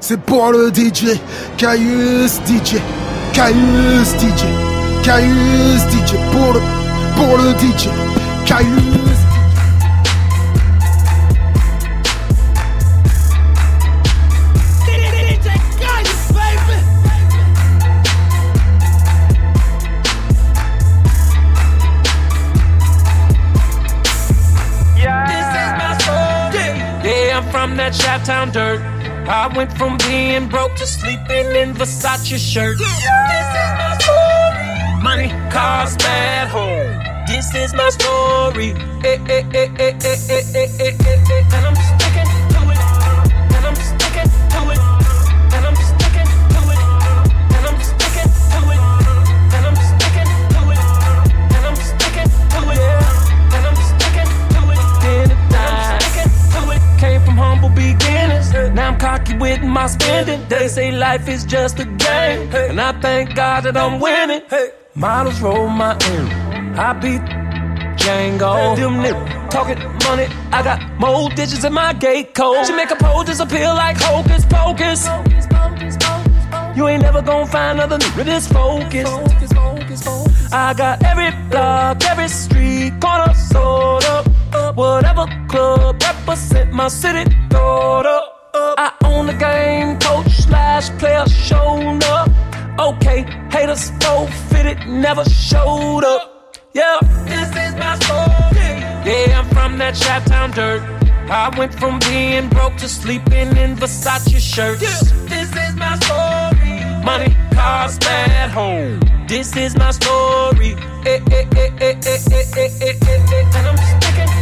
C'est pour le DJ, Caius DJ, Caius DJ, Caius DJ, pour le, pour le DJ, Caius from that Chi-Town dirt. I went from being broke to sleeping in Versace shirts. This is my story. Money, cars, bad home. This is my story. And I'm with my spending. They say life is just a game. And I thank God that I'm winning. Hey. Models roll my end. I beat Django. Them niggas talking money. I got more digits in my gate code. She make a pole disappear like hocus pocus. You ain't never gonna find another nigga this focus. I got every block, every street corner sold up. Whatever club represent my city, throw on the game. Coach slash player showed up. Okay, haters forfeited, never showed up. Yeah, this is my story. Yeah, I'm from that trap town dirt. I went from being broke to sleeping in Versace shirts. Yeah, this is my story. Money, cars, bad home. This is my story. And I'm just thinking.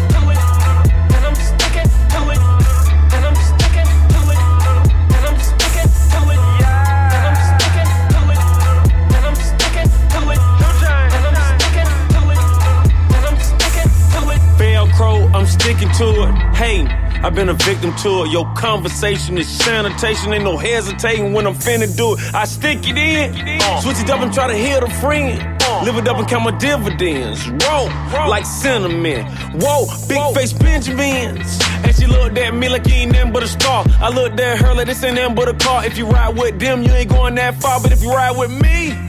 I'm sticking to it. Hey, I've been a victim to it. Your conversation is sanitation. Ain't no hesitating when I'm finna do it. I stick it in, uh. switch it up and try to hit a friend. Uh. Live it up and count my dividends. Roll like cinnamon. Whoa, big face Benjamins. And she looked at me like you ain't nothing but a star. I looked at her like this ain't nothing but a car. If you ride with them, you ain't going that far. But if you ride with me,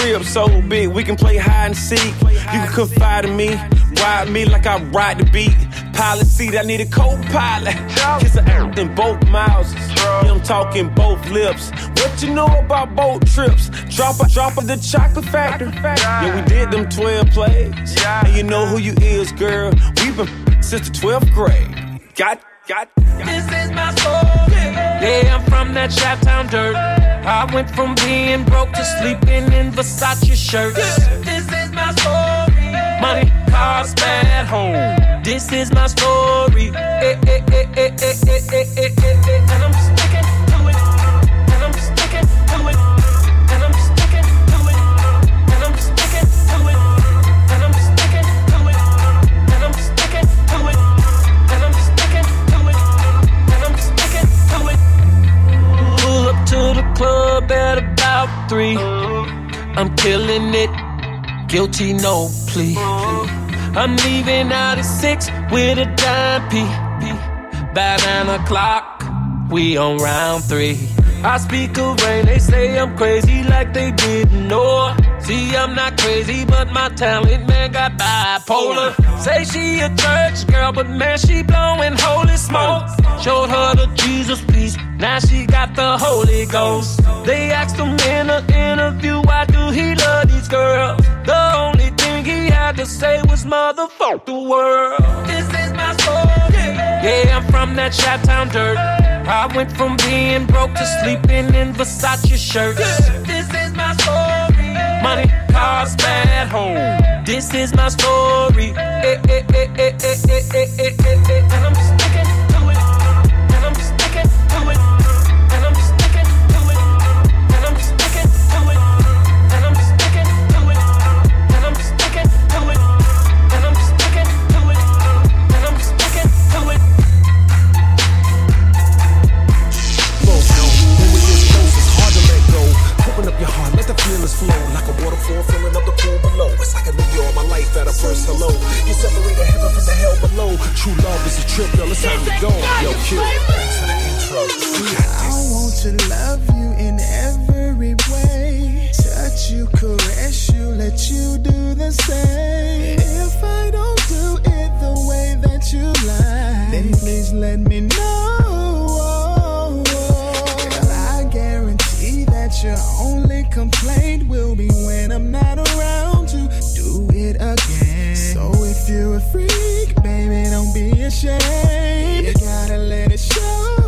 crib so big, we can play hide and seek. You can confide in me, ride me like I ride the beat. Pilot seat, I need a co-pilot. Kiss her ass in both mouths. Yeah, I'm talking both lips. What you know about boat trips? Drop a drop of the chocolate factor. Yeah, we did them 12 plays. And you know who you is, girl. We've been since the 12th grade. Got, got, got. This is my story. Yeah, I'm from that trap town dirt. I went from being broke to sleeping in Versace shirts. This is my story. Money, cars, bad home. This is my story. And I'm three. I'm killing it. Guilty, no plea. I'm leaving out at six with a dime P. By nine o'clock, we on round three. I speak of rain, they say I'm crazy like they didn't know. See, I'm not crazy, but my talent man got bipolar. Say she a church girl, but man, she blowing holy smoke. Showed her the Jesus piece, now she got the Holy Ghost. They asked him in an interview, why do he love these girls? The only thing he had to say was motherfuck the world. This is my story. Yeah, I'm from that Chi-Town dirt. I went from being broke to sleeping in Versace shirts. This is my story money, cars, bad home. This is my story. And I'm just waters flow like a waterfall filling up the pool below. It's like I knew you all my life at a first hello. You separate the heaven from the hell below. True love is a trip, girl. It's time to go. Yo, kill. Thanks for the intro. I want to love you in every way. Touch you, caress you, let you do the same. If I don't do it the way that you like, then please let me know. your only complaint will be when I'm not around to do it again. So if you're a freak, baby, don't be ashamed. You gotta let it show.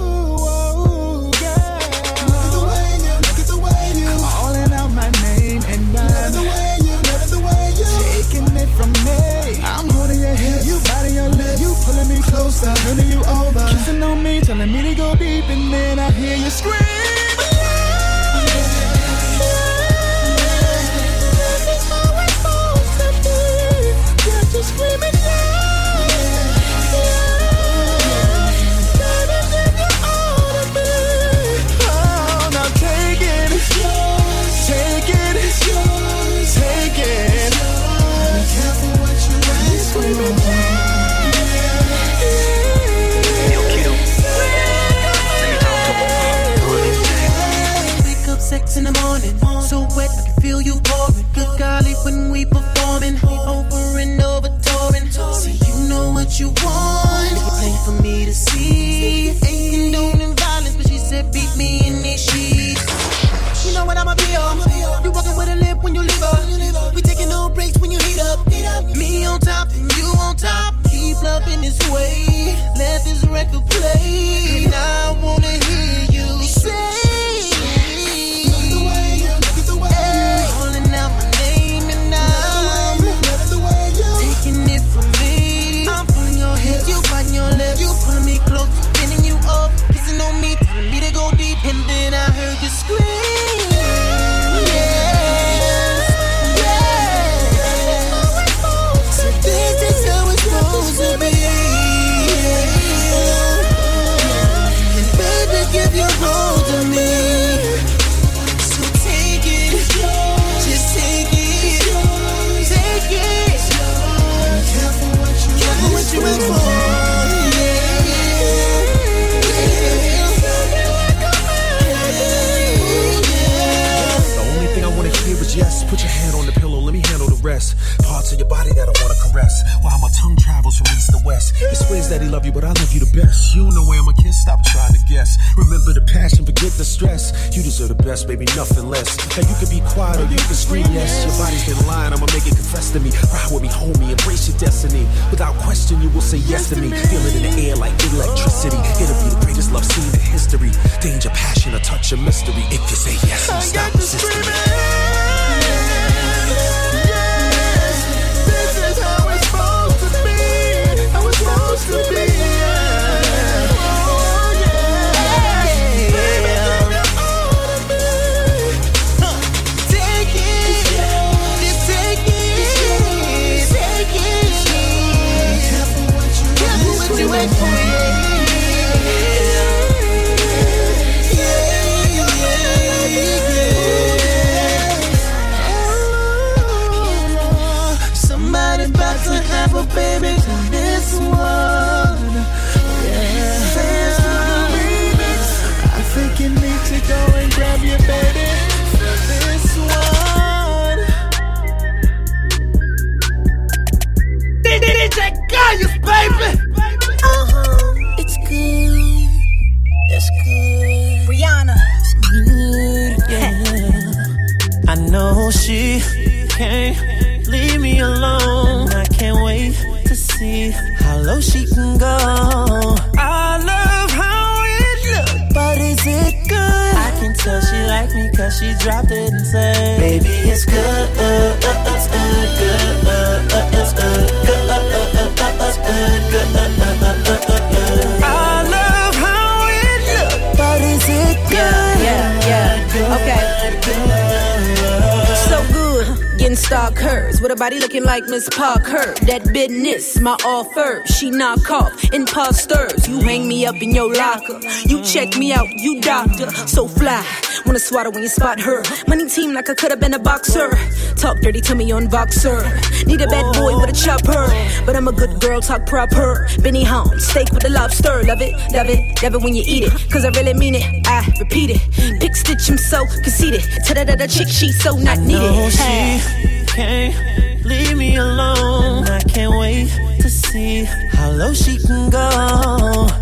in your locker. You check me out, you doctor. So fly, wanna swatter when you spot her. Money team like I could've been a boxer. Talk dirty to me on Voxer. Need a bad boy with a chopper. But I'm a good girl, talk proper. Benny home, steak with the lobster. Love it, love it, love it when you eat it. Cause I really mean it, I repeat it. Pick stitch, I'm so conceited. Ta da da da chick, she so not needed. I know she can't leave me alone. I can't wait to see how low she can go.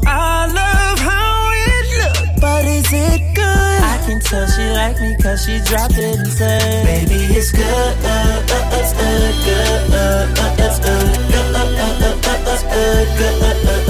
I Cause she like me, cause she dropped it and said, Baby, it's good, uh, uh, uh, good, uh, uh, good, uh, uh, uh, uh, uh, uh, uh, uh, uh,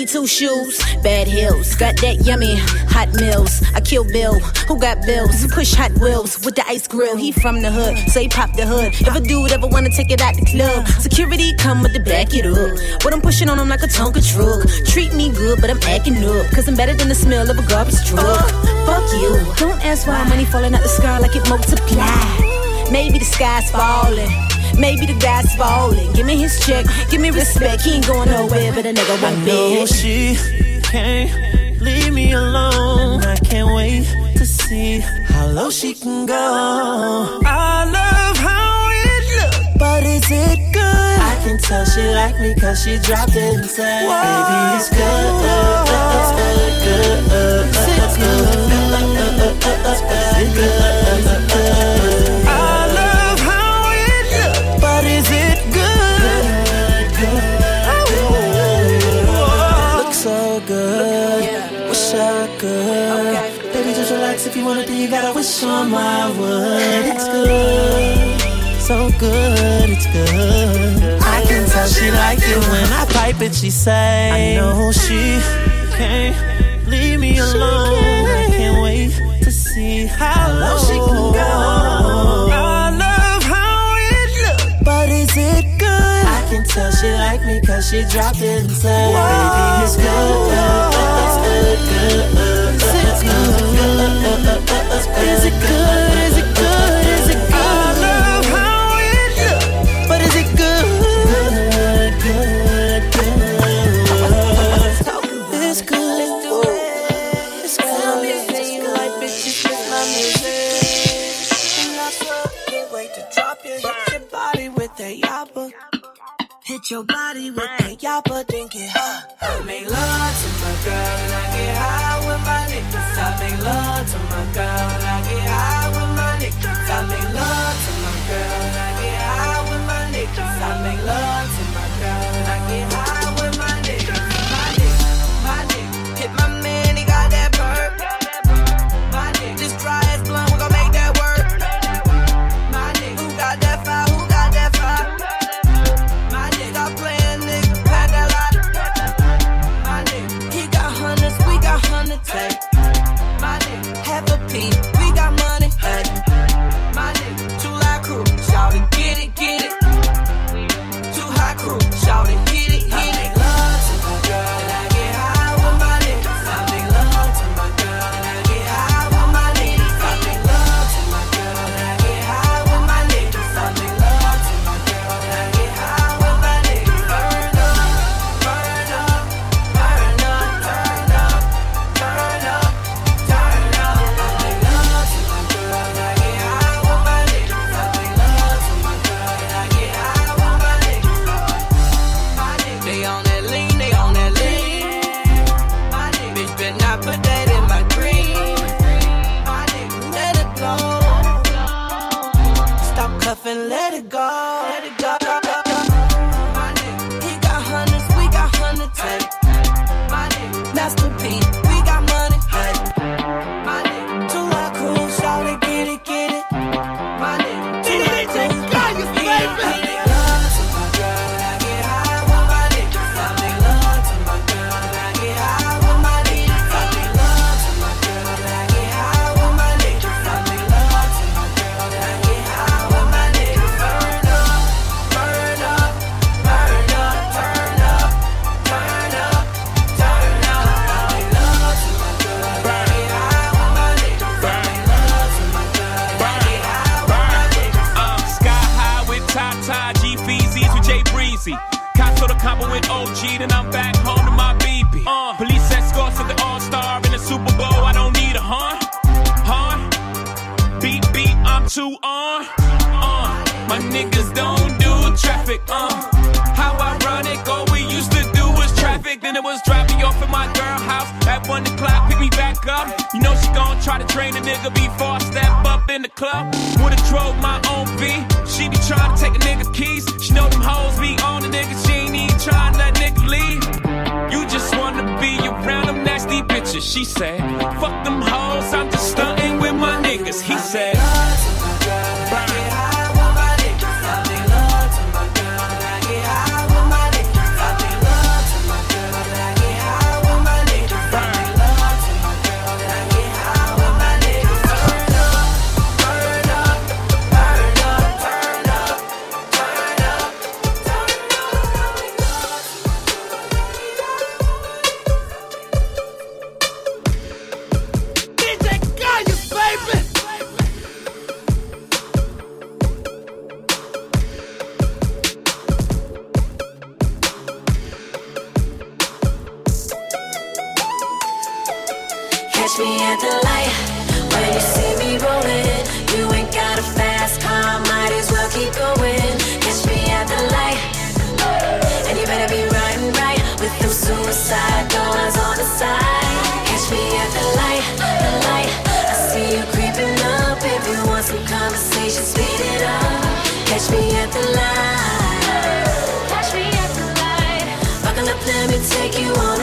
32 shoes, bad heels. Got that yummy hot meals. I kill Bill, who got bills? Push Hot Wheels with the ice grill. He from the hood, so he pop the hood. If a dude ever wanna take it out the club, security come with the back it up. What I'm pushing on him like a Tonka truck. Treat me good, but I'm acting up, cause I'm better than the smell of a garbage truck. Fuck you. Don't ask why money falling out the sky like it multiplied. Maybe the sky's falling. Maybe the guy's falling. Give me his check, give me respect. He ain't going nowhere, but a nigga won't be. she can't leave me alone. I can't wait to see how low she can go. I love how it looks, but is it good? I can tell she like me cause she dropped it and said, Whoa. Baby, it's good. It's good, good. It's good. It's good. It's good. if you want then you gotta wish on my wood. It's good, so good, it's good. I can tell she like it when I pipe it. She say, I know she can't leave me alone. I can't wait to see how low she can go. I love how it looks, but is it good? I can tell she like me cause she dropped it and said, Baby, it's good, it's good, good, good, it's good. Good? Is it good? Love God. Try to train a nigga before I step up in the club. Would've drove my own V. She be trying to take a nigga's keys. She know them hoes be on the nigga. She ain't even trying to let nigga leave. You just wanna be around them nasty bitches. She said, fuck them hoes, I'm just stunting. you wanna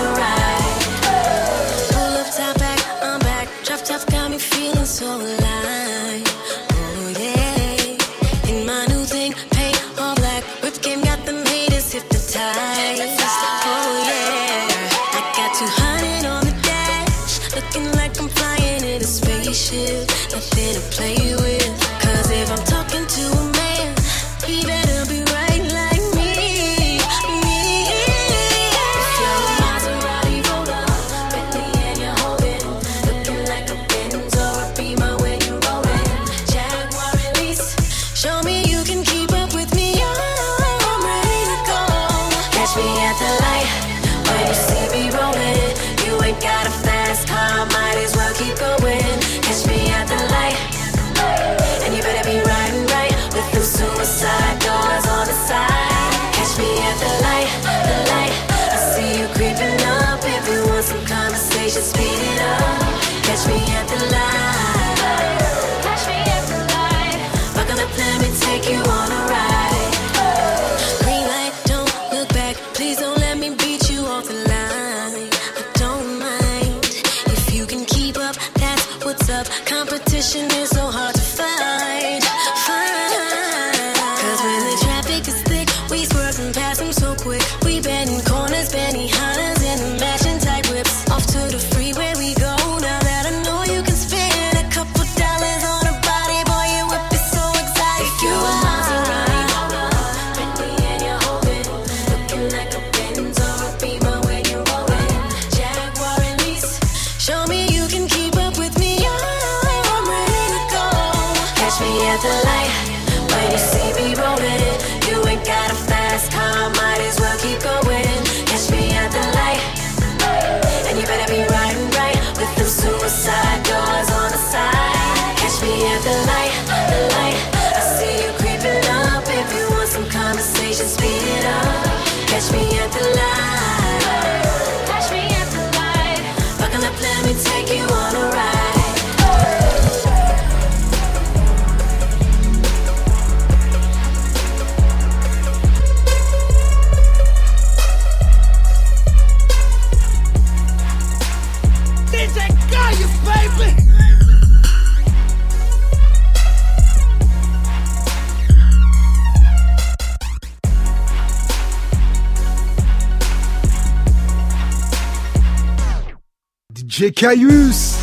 DJ Caius.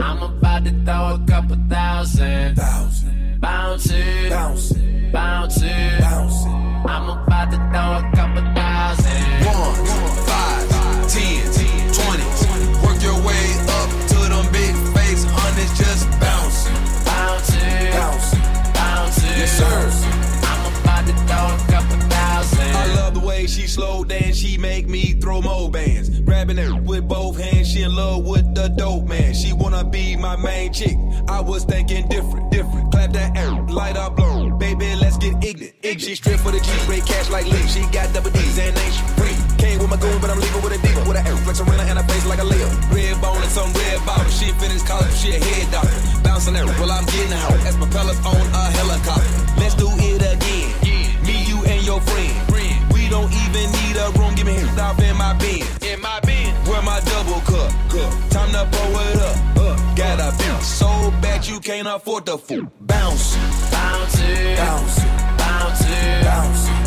I'm about to throw a couple thousand. Thousand. Bounce it. Bounce it. Bounce it. Bounce it. I'm about to throw a couple thousand. One, five, ten, twenty. Work your way up to them big face hundreds. Just bounce. Bounce it. Bounce. Bounce. Yes, sir. I'm about to throw a couple thousand. I love the way she slow dance. She make me throw more bands. Grabbing her with both hands. She in love with the dope man. She wanna be my main chick. I was thinking different, different. Clap that air, light up blow. Baby, let's get ignorant. ignorant. She strip for the G, spray cash like Lee. She got double D's and ain't free. Came with my goon, but I'm leaving with a diva. With a air flex arena and a face like a Leo. Red bone and some red bottle. She finished college, she a head doctor. Bouncing there, well I'm getting out. Can't afford the fool. Bounce, Bounce bounce, bounce bounce,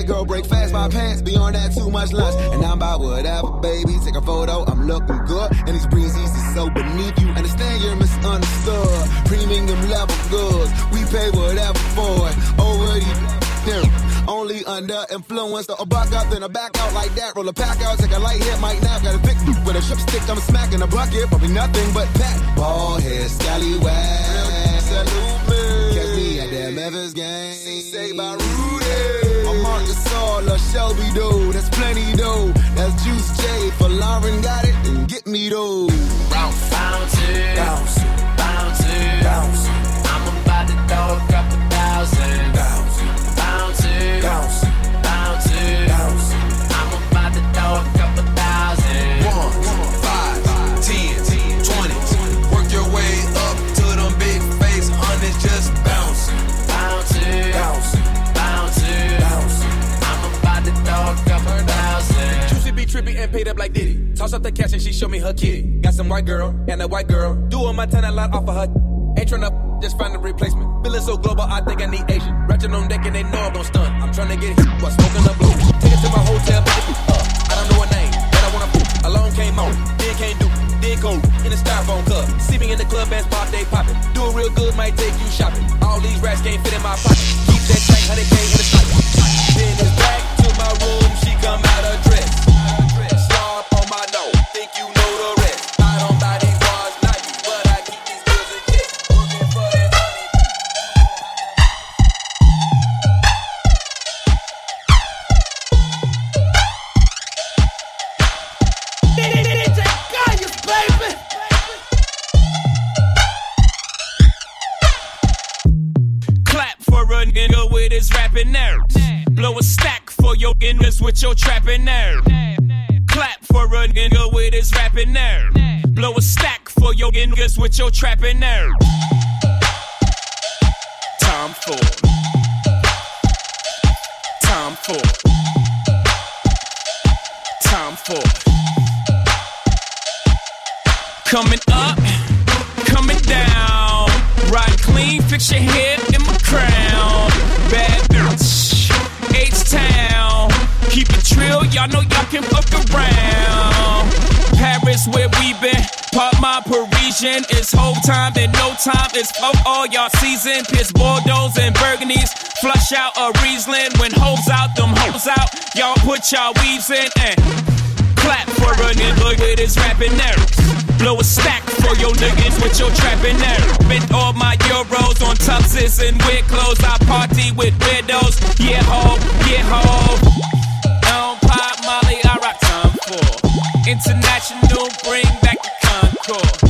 a girl break fast my pants beyond that too much lunch. And I'm about whatever, baby. Take a photo, I'm looking good. And these breezes is so beneath you. Understand you're misunderstood. Premium level goods, we pay whatever for it. Over these only under influence. So a buck up, then a back out like that. Roll a pack out, take a light hit, might nap. Got a thick boot with a strip stick, I'm smacking a bucket. Probably nothing but pat. Ball head, scallywag. Salute me. Catch me at that Memphis game. Say by Rudy. I'm Marcus All, a Shelby though. That's plenty though. That's Juicy J. For Lauren got it, then get me though. Bounce, Bounce it, bounce, bounce it. bounce, I'm about to throw a couple thousand. bounce, it, bounce, bounce trippy and paid up like Diddy. Toss up the cash and she show me her kitty. Got some white girl and a white girl. Doing my ten a lot off of her. Ain't tryna just find a replacement. Feeling so global, I think I need Asian. Ratchet on deck and they know I'm gon' stun. I'm tryna get hit while smoking the blue. Take it to my hotel. I don't know her name, but I wanna boot. Alone came on, then can't do. Then go in a styrofoam cup. See me in the club, bands pop, they poppin'. Do real good, might take you shopping. All these rats can't fit in my pocket. Keep that track, 100k in the stock. Then it's back to my room, she come out of niggas with your trapping nerve. Clap for a nigga with his rapping nerve. Blow a stack for your niggas with your trapping nerve. Tom Ford. Tom Ford. Tom Ford. Coming up, coming down. Ride clean, fix your hair in my crown. Bad bitch, H-Town. Keep it trill, y'all know y'all can fuck around. Paris, where we been. Pop my Parisian. It's whole time and no time. It's fuck all y'all season. Piss Bordeaux and Burgundies. Flush out a Riesling. When hoes out, them hoes out. Y'all put y'all weaves in and clap for a nigga with his rapping nerves. Blow a stack for your niggas with your trapping there. Spent all my euros on tuxes and weird clothes. I party with widows. Yeah, ho, yeah, ho. Molly, I rock Tom Ford. International, bring back the Concorde.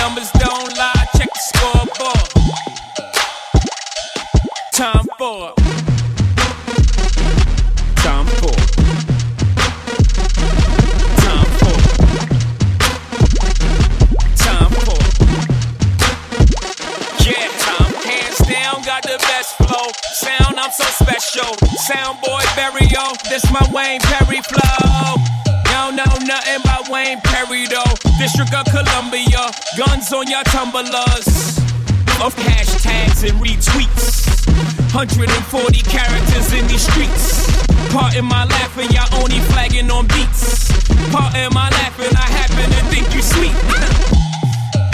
Numbers don't lie, check the scoreboard. Tom Ford. Sound, I'm so special. Sound boy, Barrio, this my Wayne Perry flow. Y'all know nothing about Wayne Perry though. District of Columbia, guns on your tumblers. Of hashtags and retweets. 140 characters in these streets. Part in my laughing, y'all only flagging on beats. Part in my laughing, I happen to think you sweet.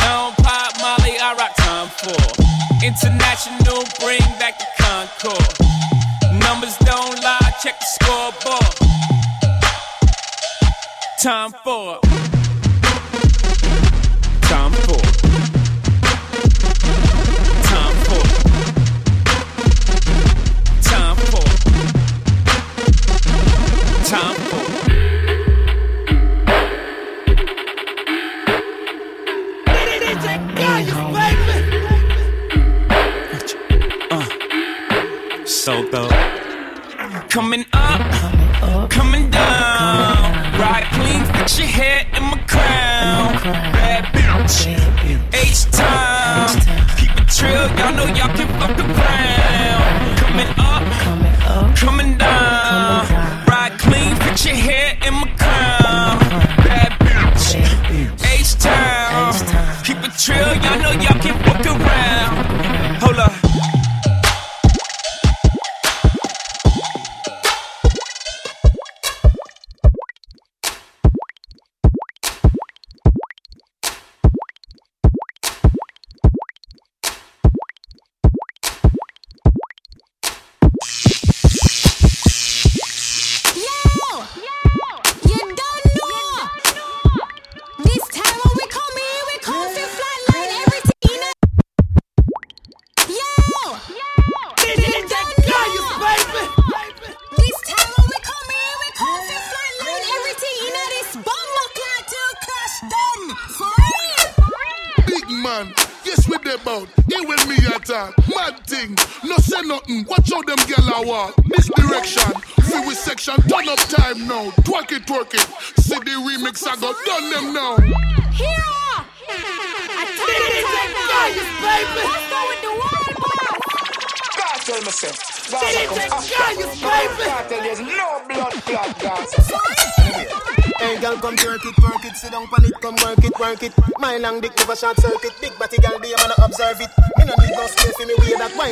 I don't pop Molly, I rock Tom Ford. International, bring back the Concorde. Numbers don't lie, check the scoreboard. Tom Ford. circuit. My long dick never short circuit. Big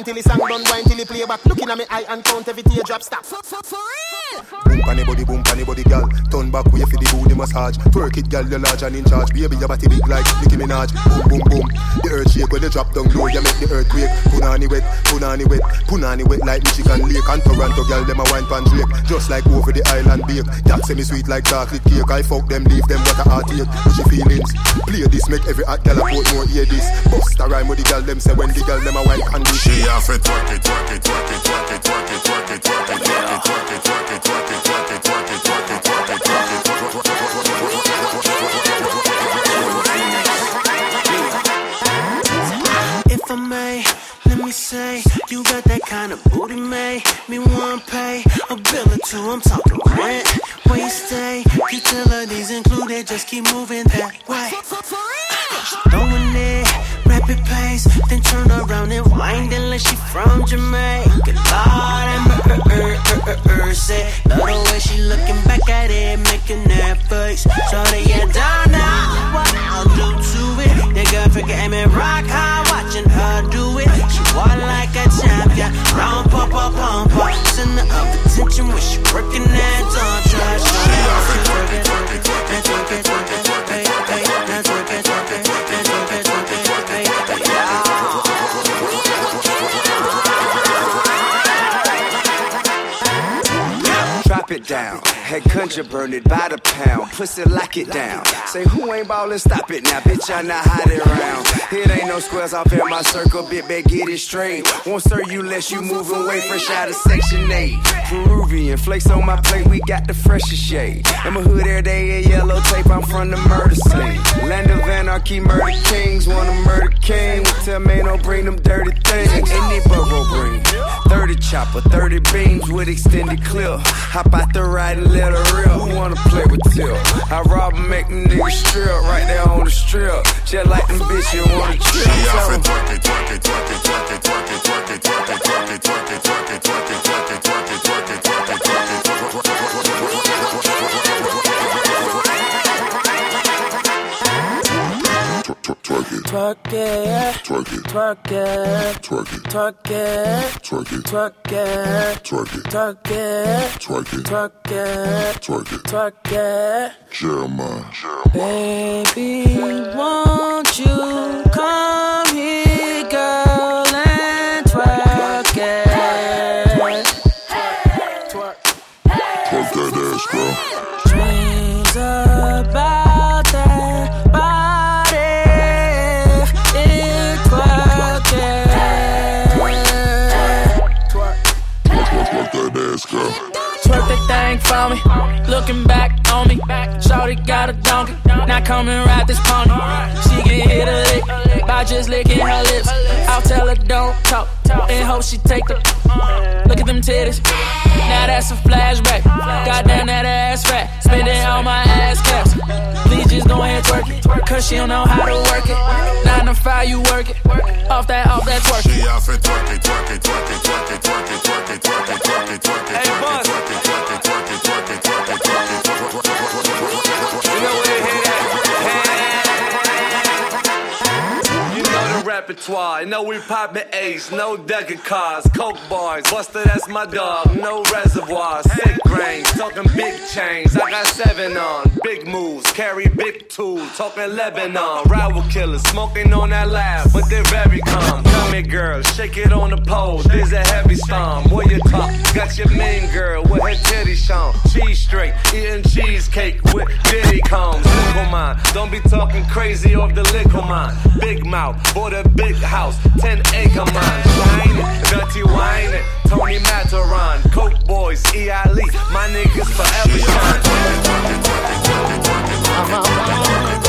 till the song done, wine till the play back. Looking at me eye and count every teardrop stop. For, for, for real. Boom panny body, boom panny body, girl. Turn back way for the booty massage. Twerk it, girl, you're large and in charge. Baby, your body big like Nicki Minaj. Boom, boom, boom. The earth shake when you drop down low, you make the earthquake. Punani wet, punani wet, punani wet like Michigan Lake and Toronto, girl. Them a wine pan Drake, just like over the island bake. That say me sweet like chocolate cake. I fuck them, leave them what a heartache. Push your feelings. Play this, make every hot girl a put more hear this. Bust a rhyme with the girl, them say when the girl them a wine pan this. She twerk it, twerk it, twerk it, twerk it, twerk it, twerk it, twerk it, twerk it, twerk it, twerk it, twerk it, twerk it, twerk it, twerk it, twerk it, twerk it, twerk it, If I may, let me say, you got that kind of booty made me wanna pay a bill or two. I'm talking rent, where you stay, utilities included. Just keep moving that way. Throwing it, rapid pace, then turn around and wind it like she from Jamaica. Lord have mercy, er, er, er, love the way she looking back at it, making that face. So they don't know what I'll do to it. The girl forget me rock hard, watching her do it. She walk like a champion, round pop up pump up, center of attention when she working that dumb trash. She have to twerk it, twerk it, twerk it down. Head country burn it by the pound. Pussy lock it down. Say who ain't ballin', stop it now. Bitch, I not hiding around. It ain't no squares off in my circle, bitch, better get it straight. Won't serve you less you moving away fresh out of section 8. Peruvian flakes on my plate, we got the freshest shade. I'm a hood every day in yellow tape, I'm from the murder scene. Land of anarchy, murder kings, wanna murder king. Tell me don't bring them dirty things. Any burrow bring. 30 chopper, 30 beams with extended clip. Hop out the ride and let her real. Who wanna play with Till? I rob and make them niggas strip right there on the strip. Just like them bitches wanna trip. She to Tell 'em. twerk it, twerk it, twerk it, twerk it, twerk it, twerk it, twerk it, twerk it, twerk it, twerk it, twerk it, twerk it, twerk it, twerk it, twerk it, Twerk it, Twerk it, twerk it, twerk it, twerk it, twerk it, twerk it, twerk it, twerk it, twerk it, twerk it, twerk it, twerk it. twerk it. Jeremih. Baby, won't you twerk that. Twerk that thing for me. Looking back on me. Shorty got a donkey. Now come and ride this pony. She can hit a lick by just licking her lips. I'll tell her don't talk and hope she take the. Look at them titties. Now that's a flashback. Goddamn that ass fat. Spending all my ass caps. Please just go ahead twerk it. Cause she don't know how to work it. Nine to five, you work it. Off that, off that twerk She off it, twerk it, twerk it, twerk it, twerk it, twerk it, twerk it, twerk it, twerk it, twerk it, twerk it, twerk it, twerk it, twerk it, twerk it, twerk it, twerk it, twerk it, know where they hit You know the repertoire. You know we poppin' ace, no deck of cars, coke bars. Buster, that's my dog. No reservoir, sick grains, talking big chains. I got seven on, big moves, carry big tools, talking Lebanon. Rival killers, smoking on that lab, but they're very calm. Come here, girl, shake it on the pole. There's a heavy storm. Where you talk? Got your mean girl with her titty shown. Cheese straight, eating cheesecake with diddy combs. Nickel mine, don't be talking crazy off the liquor mine. Big mouth, bought a big house, 10 acre mine. Shine dirty wine. Tony Montana, Coke Boys, E. Ali, my niggas forever shine.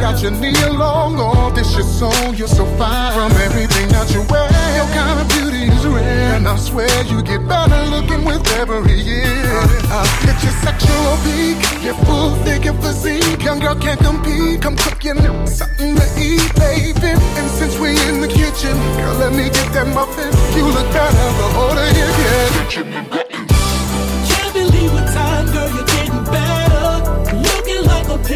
Got your knee along, all this your soul, you're so fine. From everything that you wear, your kind of beauty is rare. And I swear you get better looking with every year. I get your sexual peak, your full figure physique. Young girl can't compete. Come cook you something to eat, baby. And since we in the kitchen, girl, let me get that muffin. You look better the older you get.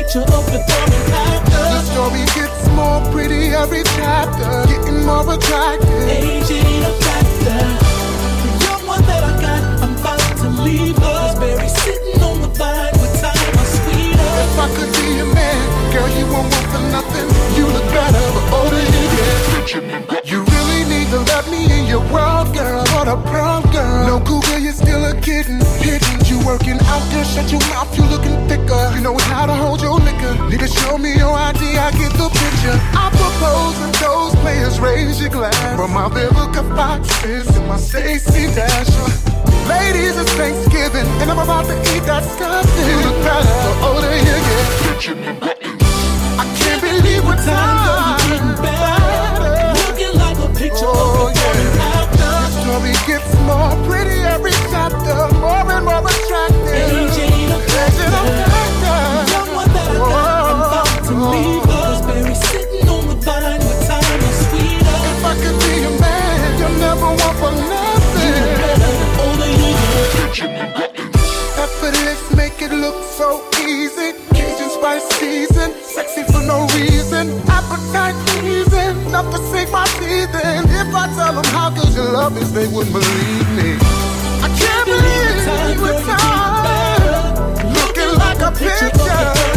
Picture of before and after. The story gets more pretty every chapter, getting more attractive. Age ain't a factor. The young one that I got, I'm about to leave her. Cause berries sitting on the vine with time or sweeter. If I could be your man, girl, you won't want for nothing. You look better the older you get. You to let me in your world, girl. What a proud girl. No cougar, you're still a kitten. Hidden, you working out there, shut your mouth, you looking thicker. You know how to hold your liquor. To show me your ID, I get the picture. I propose and those players raise your glass. From my Vivica Foxes to my Stacey Dasher. Ladies, it's Thanksgiving, and I'm about to eat that stuffing. You look better the older you get. I can't believe what time tell them how good your love is, they wouldn't believe me. I can't believe what time. Looking like a picture.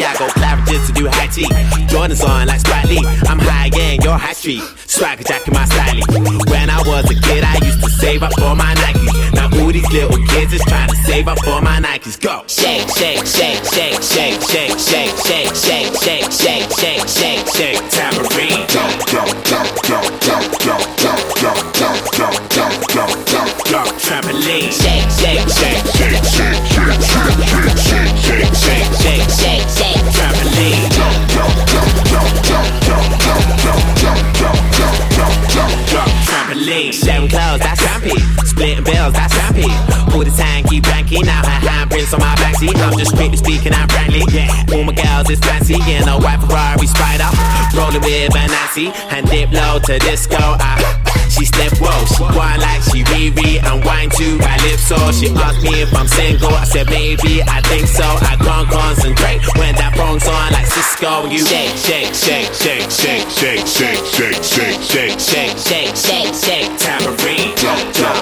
I go Claridge's to do high tea. Jordan's on like Spike Lee. I'm high end, you're high street. Swagger jacking my style. When I was a kid, I used to save up for my Nikes. Now who these little kids is trying to save up for my Nikes? Go! Shake, shake, shake, shake, shake, shake, shake, shake, shake, shake, shake, shake, shake, shake, tambourine. Go, go, go, go, go, go, go, go, go, go, go, go, go, go, trampoline. Shake, shake, shake, shake, shake, shake, shake, Bills, that's rampy. All the time, keep ranky. Now her handprints on my backseat. I'm just strictly speaking, I'm frankly. Yeah, all my girls is fancy. In a white Ferrari Spider. Rolling with Nancy. And dip low to disco. Ah. She step whoa, she whine like she Riri and wine to so She asked me if I'm single, I said maybe, I think so. I can't concentrate when that phone's on like Cisco. You shake, shake, shake, shake, shake, shake, shake, shake, shake, shake, shake, shake, shake, shake, tambourine. Jump, jump,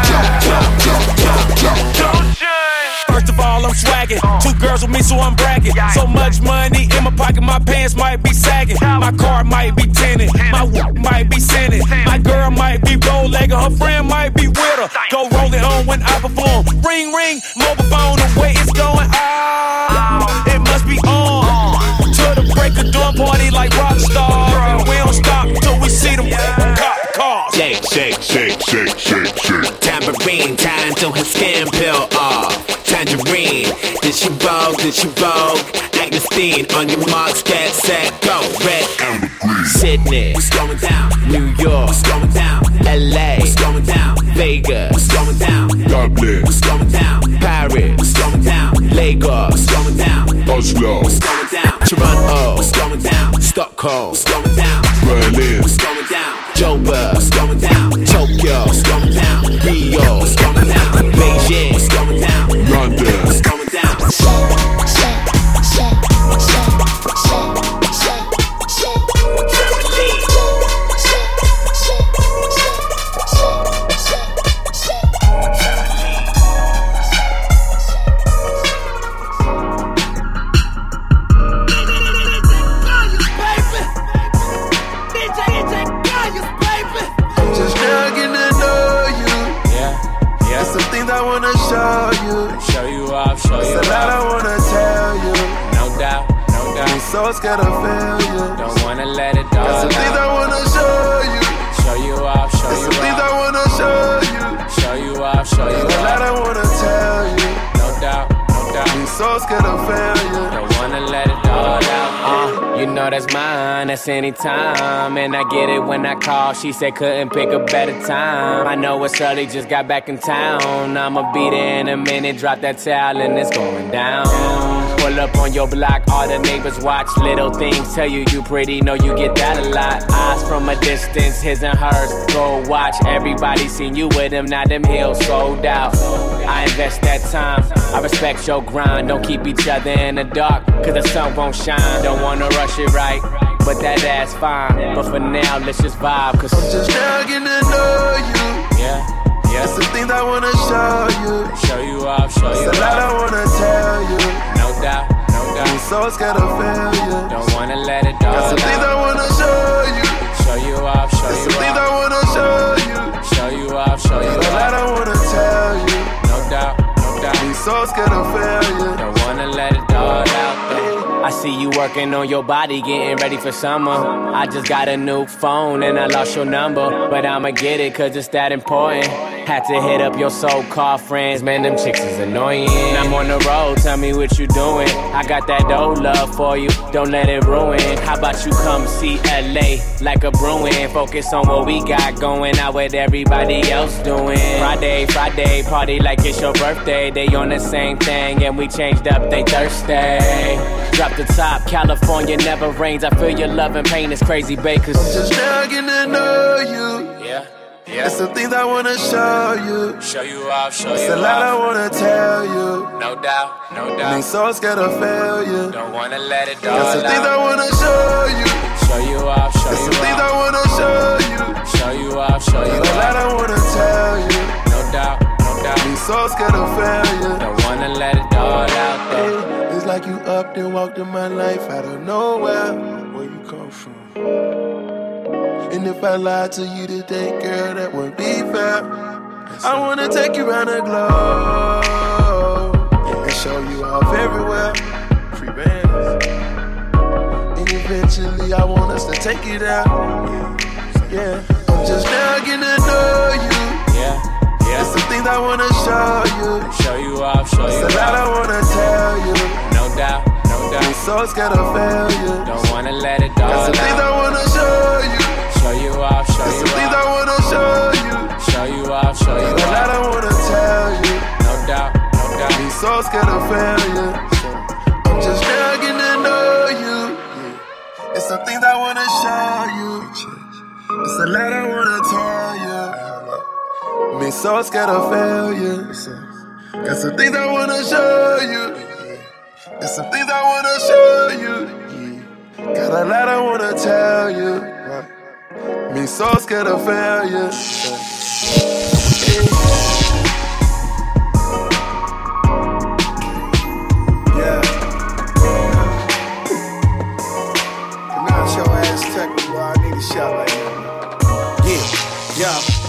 I'm swagging. Two girls with me, so I'm bragging. So much money in my pocket, my pants might be sagging. My car might be tinted. My whip might be scented. My girl might be roll legged. Her friend might be with her. Go roll it on when I perform. Ring, ring, mobile phone, the way it's going. Oh, it must be on. To the break of dawn party like rock stars. And we don't stop till we see them cop cars. Shake, shake, shake, shake, shake, shake. Tambourine, time till his skin peel off. Tangerine, did she vogue, did she vogue? Agyness Deyn, on your marks, get set, go. Red, amber, green. Sydney, what's going down? New York, what's going down? LA, what's going down? Vegas, what's going down? Dublin, what's going down? Paris, what's going down? Lagos, what's going down? Oslo, what's going down? Toronto, what's going down? Stockholm, what's going down? Berlin, what's going down? Joburg, what's going down? Tokyo, what's going down? Rio, what's going down? Beijing, what's going down? London, what's going down? A lot I off. wanna tell you. No doubt, no I'm so scared of failure. Don't wanna let it There's all some things I wanna show you. Show you off, show There's some you things I wanna show you. Show you off, show you There's a lot I off. wanna tell you. No doubt, no doubt. I'm so scared of failure. That's mine, that's anytime. And I get it when I call. She said couldn't pick a better time. I know it's early, just got back in town. I'ma be there in a minute, drop that towel and it's going down. Pull up on your block, all the neighbors watch. Little things tell you you pretty, know you get that a lot. Eyes from a distance, his and hers. Go watch, everybody seen you with him, now them heels sold out. I invest that time, I respect your grind. Don't keep each other in the dark, cause the sun won't shine. Don't wanna rush it right, but that ass fine. But for now, let's just vibe, cause Just now getting to know you. yeah, yeah. There's some things I wanna show you. Show you off, show you There's a lot I wanna tell you. So scared of failure. Don't wanna let it There's all some things I wanna show you. Show you off, show There's some you things I wanna show you. Show you off, show you There's a lot I wanna tell you. No doubt, no doubt. I'm so scared of failure. Don't wanna let see you working on your body, getting ready for summer. I just got a new phone and I lost your number. But I'ma get it cause it's that important. Had to hit up your so called friends, man, them chicks is annoying. I'm on the road, tell me what you doing. I got that old love for you, don't let it ruin. How about you come see LA like a Bruin? Focus on what we got going out with everybody else doing. Friday, Friday, party like it's your birthday. They on the same thing and we changed up, they Thursday. Drop the top, California never rains. I feel your love and pain is crazy bakers. Just now getting to know you. Yeah, Yeah. There's some things I wanna show you. Show you off, show There's you a lot I wanna tell you. No doubt, no doubt. so scared of failure. Don't wanna let it There's some things I wanna show you. Show you off, show There's you some things I wanna show you. Show you off, show you off. There's a lot. I wanna tell you. No doubt, no doubt. Ain't so scared of failure. Don't wanna let it all out though. Like you up and walked in my life out of nowhere. Where you come from? And if I lied to you today, girl, that wouldn't be fair. I wanna take you around the globe and show you off everywhere. Free bands. And eventually, I want us to take you there. Yeah, I'm just now getting to know you. There's some things I wanna show you. Show you off, show you There's a lot I wanna tell you. No doubt, no doubt. so scared of failure. Don't wanna let it Got all some things I wanna show you. Show you off, show Got some things I wanna show you. Show you off, show you Got a lot I wanna tell you. No doubt, no doubt. Be so scared of failure. I'm just now getting to know you. It's some things I wanna show you. It's a lot I wanna tell you. Me so scared of failure. Got some things I wanna show you. It's some things I wanna show you. Got a lot I wanna tell you. Me so scared of failure. Yeah. Your ass. I need a shot like that. Yeah, yeah.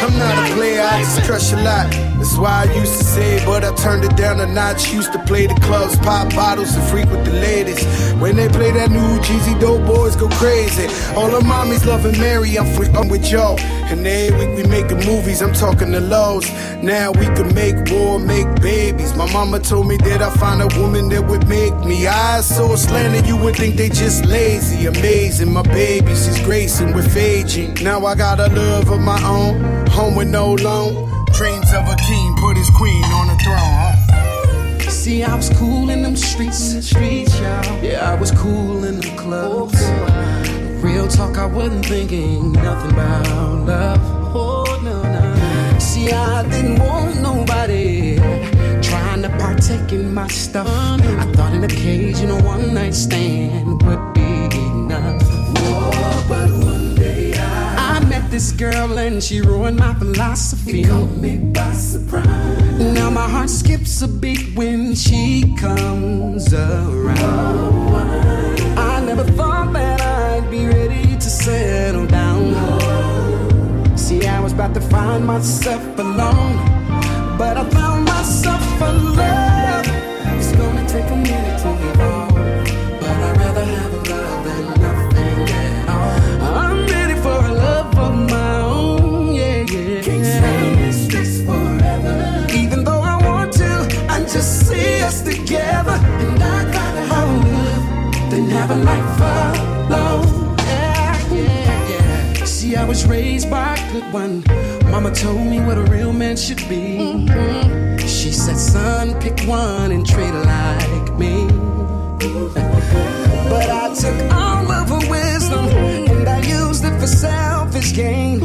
I'm not a player, I just crush a lot. That's why I used to say but I turned it down a notch. Used to play the clubs, pop bottles, and freak with the ladies. When they play that new Jeezy, dope boys go crazy. All the mommies loving Mary, I'm, free, I'm with Joe. And every week we making movies, I'm talking to lows. Now we can make war, make babies. My mama told me that I find a woman that would make me eyes so slanted, you would think they just lazy. Amazing, my baby, she's gracing with aging. Now I got a love of my own, home with no loan. Dreams of a king, put his queen on the throne. See, I was cool in them streets, in the streets, y'all. Yeah, I was cool in the clubs. Real talk, I wasn't thinking nothing about love. Oh no, no. See, I didn't want nobody trying to partake in my stuff. I thought an occasional one night stand would be enough. Oh, but This girl and she ruined my philosophy. caught me by surprise. Now my heart skips a beat when she comes around. I never thought that I'd be ready to settle down. See, I was about to find myself alone, but I found myself a was raised by a good one. Mama told me what a real man should be. Mm-hmm. She said, son, pick one and treat her like me. But I took all of her wisdom and I used it for selfish gain.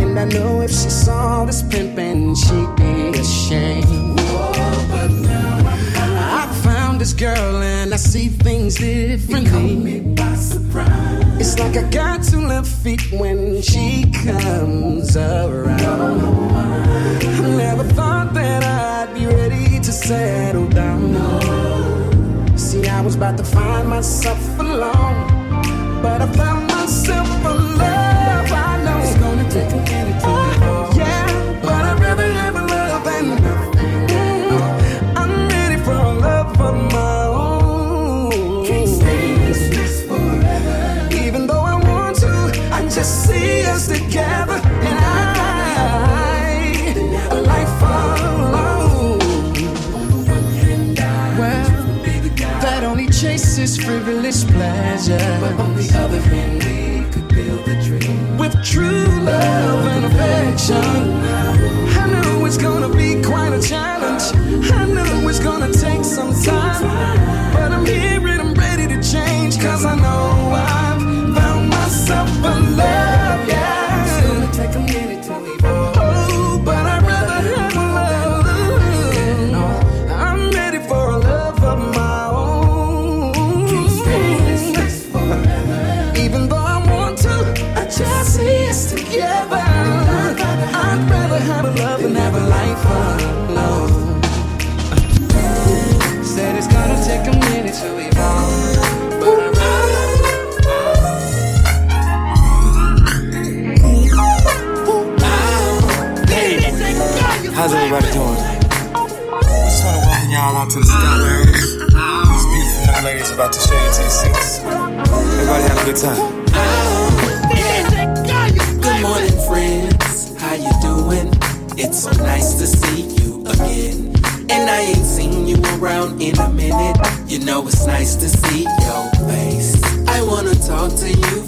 And I know if she saw this pimpin', she'd be ashamed. But now I found this girl and I see things differently. me by surprise. It's like I got two left feet when she comes around. I never thought that I'd be ready to settle down. See, I was about to find myself alone, but I found chases frivolous pleasure. But on the other hand, we could build a dream with true love and affection. I know it's gonna be quite a challenge. I know it's gonna take How's everybody doing? I just want to welcome y'all out to the Sky Lounge. These beautiful young ladies about to show you to your seats. Everybody have a good time. Good morning, friends. How you doing? It's so nice to see you again. And I ain't seen you around in a minute. You know it's nice to see your face. I wanna talk to you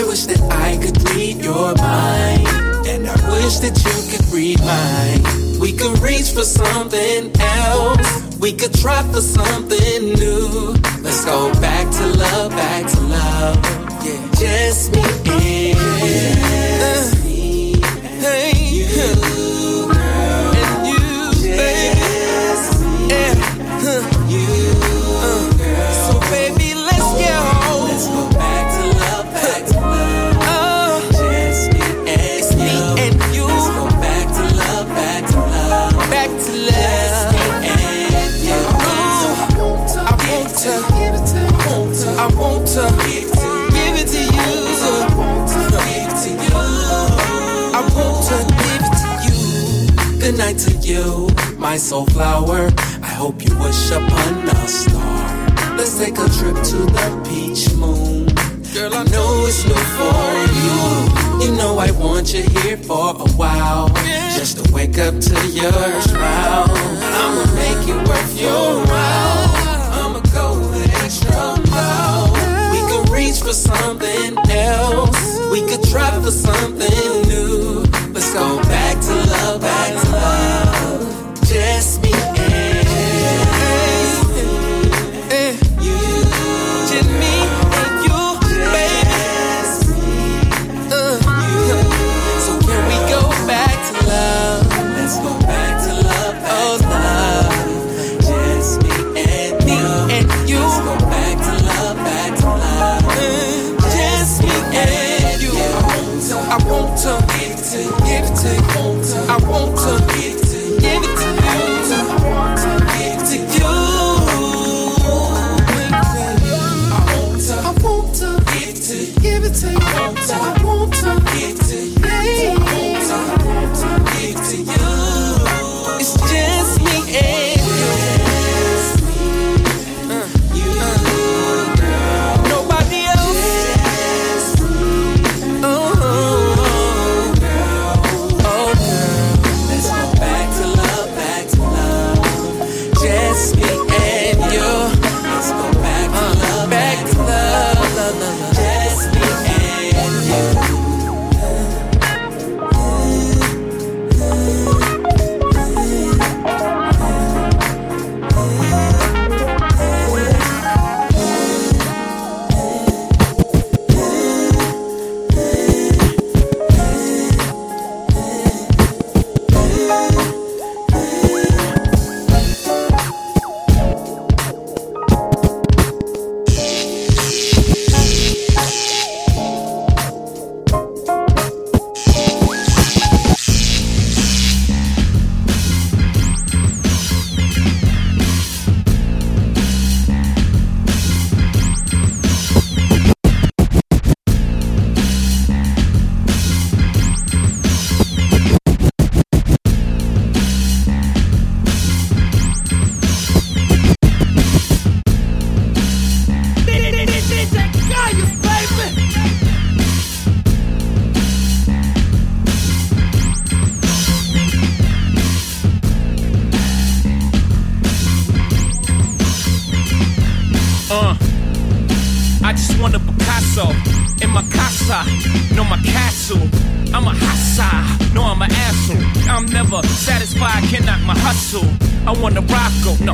I wish that I could read your mind. And I wish that you could read mine. We could reach for something else. We could try for something new. Let's go back to love, back to love. Yeah, just me and Hey, you, my soul flower. I hope you wish upon a star. Let's take a trip to the peach moon. Girl, I know it's new for you. You know I want you here for a while. Just to wake up to your smile. I'ma make it worth your while. I'ma go the extra mile. We could reach for something else. We could try for something new. Let's go back to love, back to love. Just me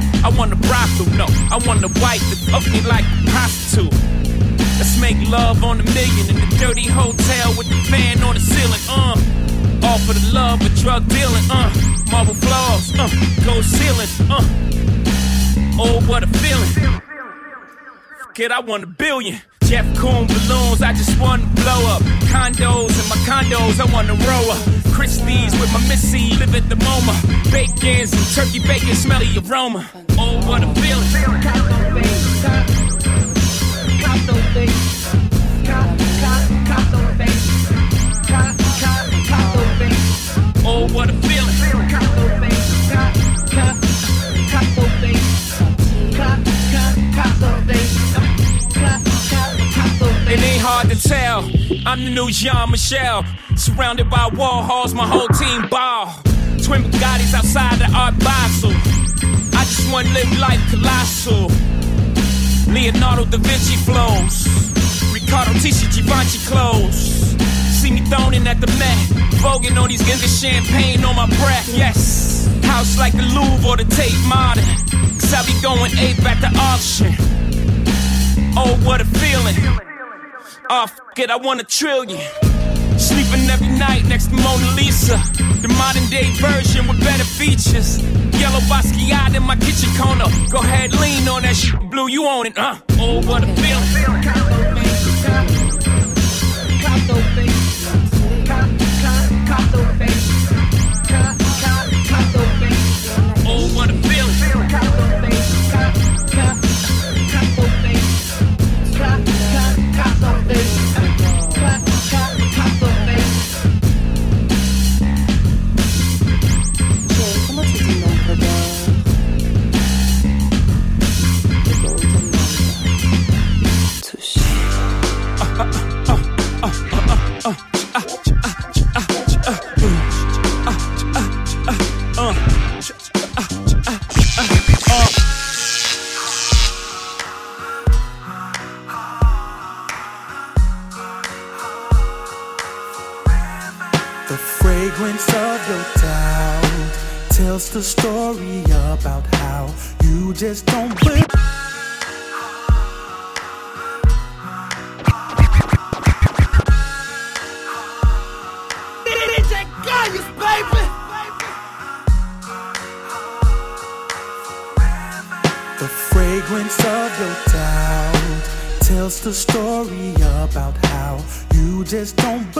no, I want a brothel, no, I want a wife that fuck me like a prostitute. Let's make love on a million in the dirty hotel with the fan on the ceiling, uh. All for the love of drug dealing, uh. Marble floors, uh. Gold ceiling, uh. Oh, what a feeling. Kid, I want a billion. Jeff Koons balloons, I just want to blow up. Condos in my condos, I want to row up. Christie's with my missy, live at the MoMA. Bacons and turkey bacon, smell the aroma. Oh, what a feeling. Oh, what a feeling. Hard to tell. I'm the new Jean Michel. Surrounded by Warhols, my whole team ball. Twin Bugattis outside the Art Basel. I just want to live life colossal. Leonardo da Vinci flows. Riccardo Tisci Givenchy clothes. See me thrown in at the Met. Voguing on these guns of champagne on my breath. Yes. House like the Louvre or the Tate Modern. Cause I be going ape at the auction. Oh, what a feeling. Oh, f it, I want a trillion. Sleeping every night next to Mona Lisa. The modern day version with better features. Yellow Basquiat in my kitchen corner. Go ahead, lean on that shit. Blue, you own it, huh? Oh, what a feeling. The story about how you just don't believe. The fragrance of your town tells the story about how you just don't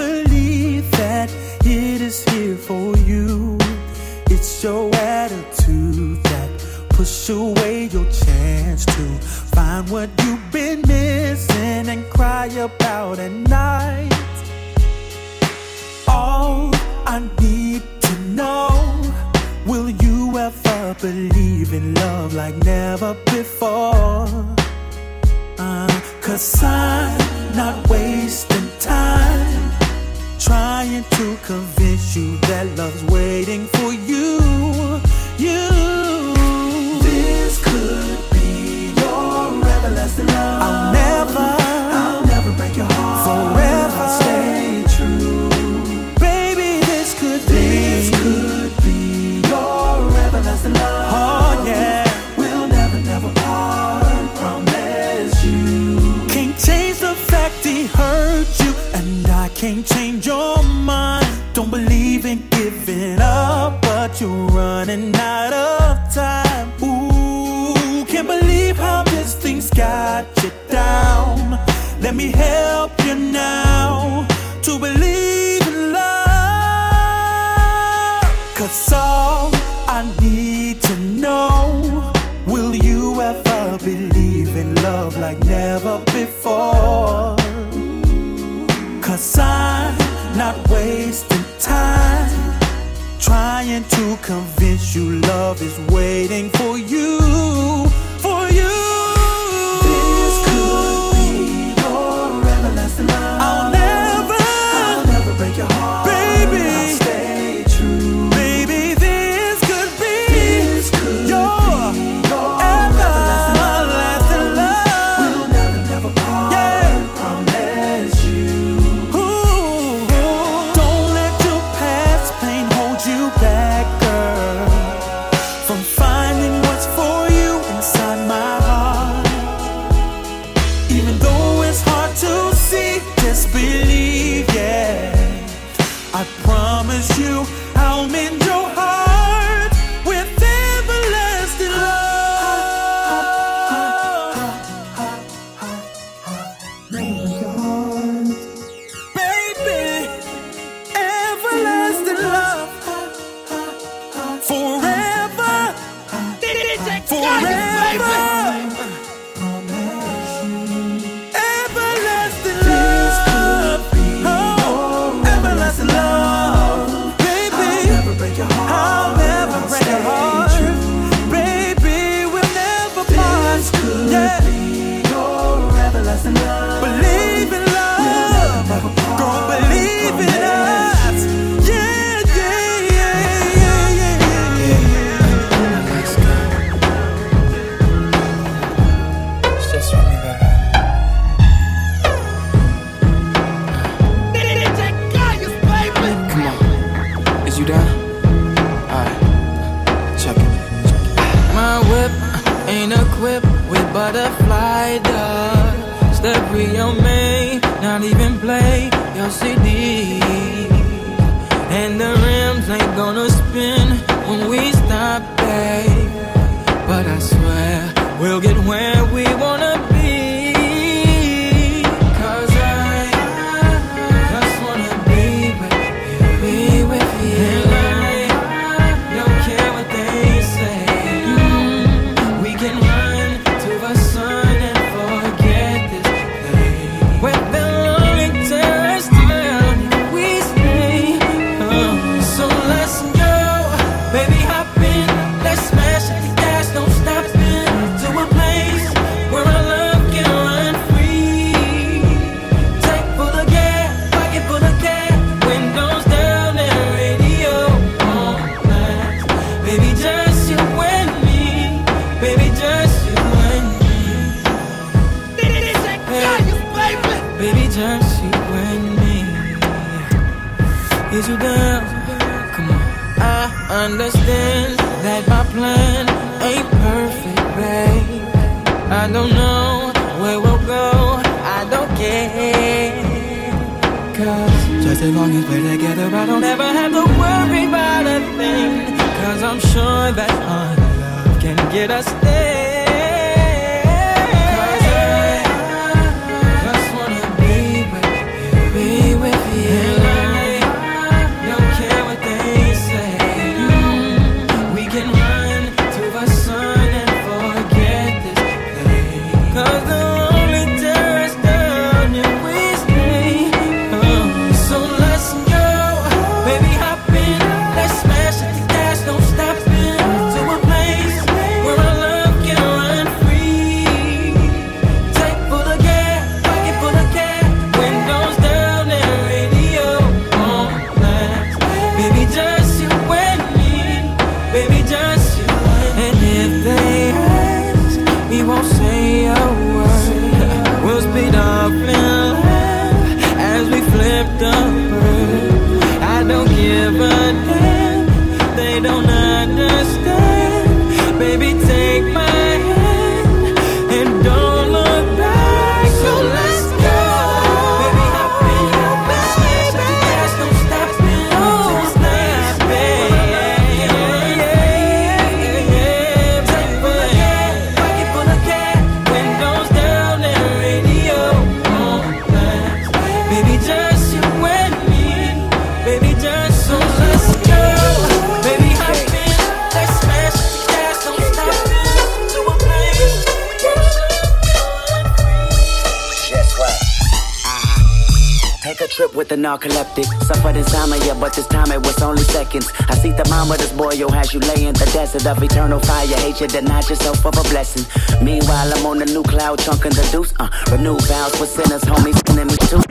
you lay in the desert of eternal fire. Hate you, deny yourself of a blessing. Meanwhile, I'm on the new cloud, chunking the deuce. Uh, renew vows for sinners, homies, enemies too.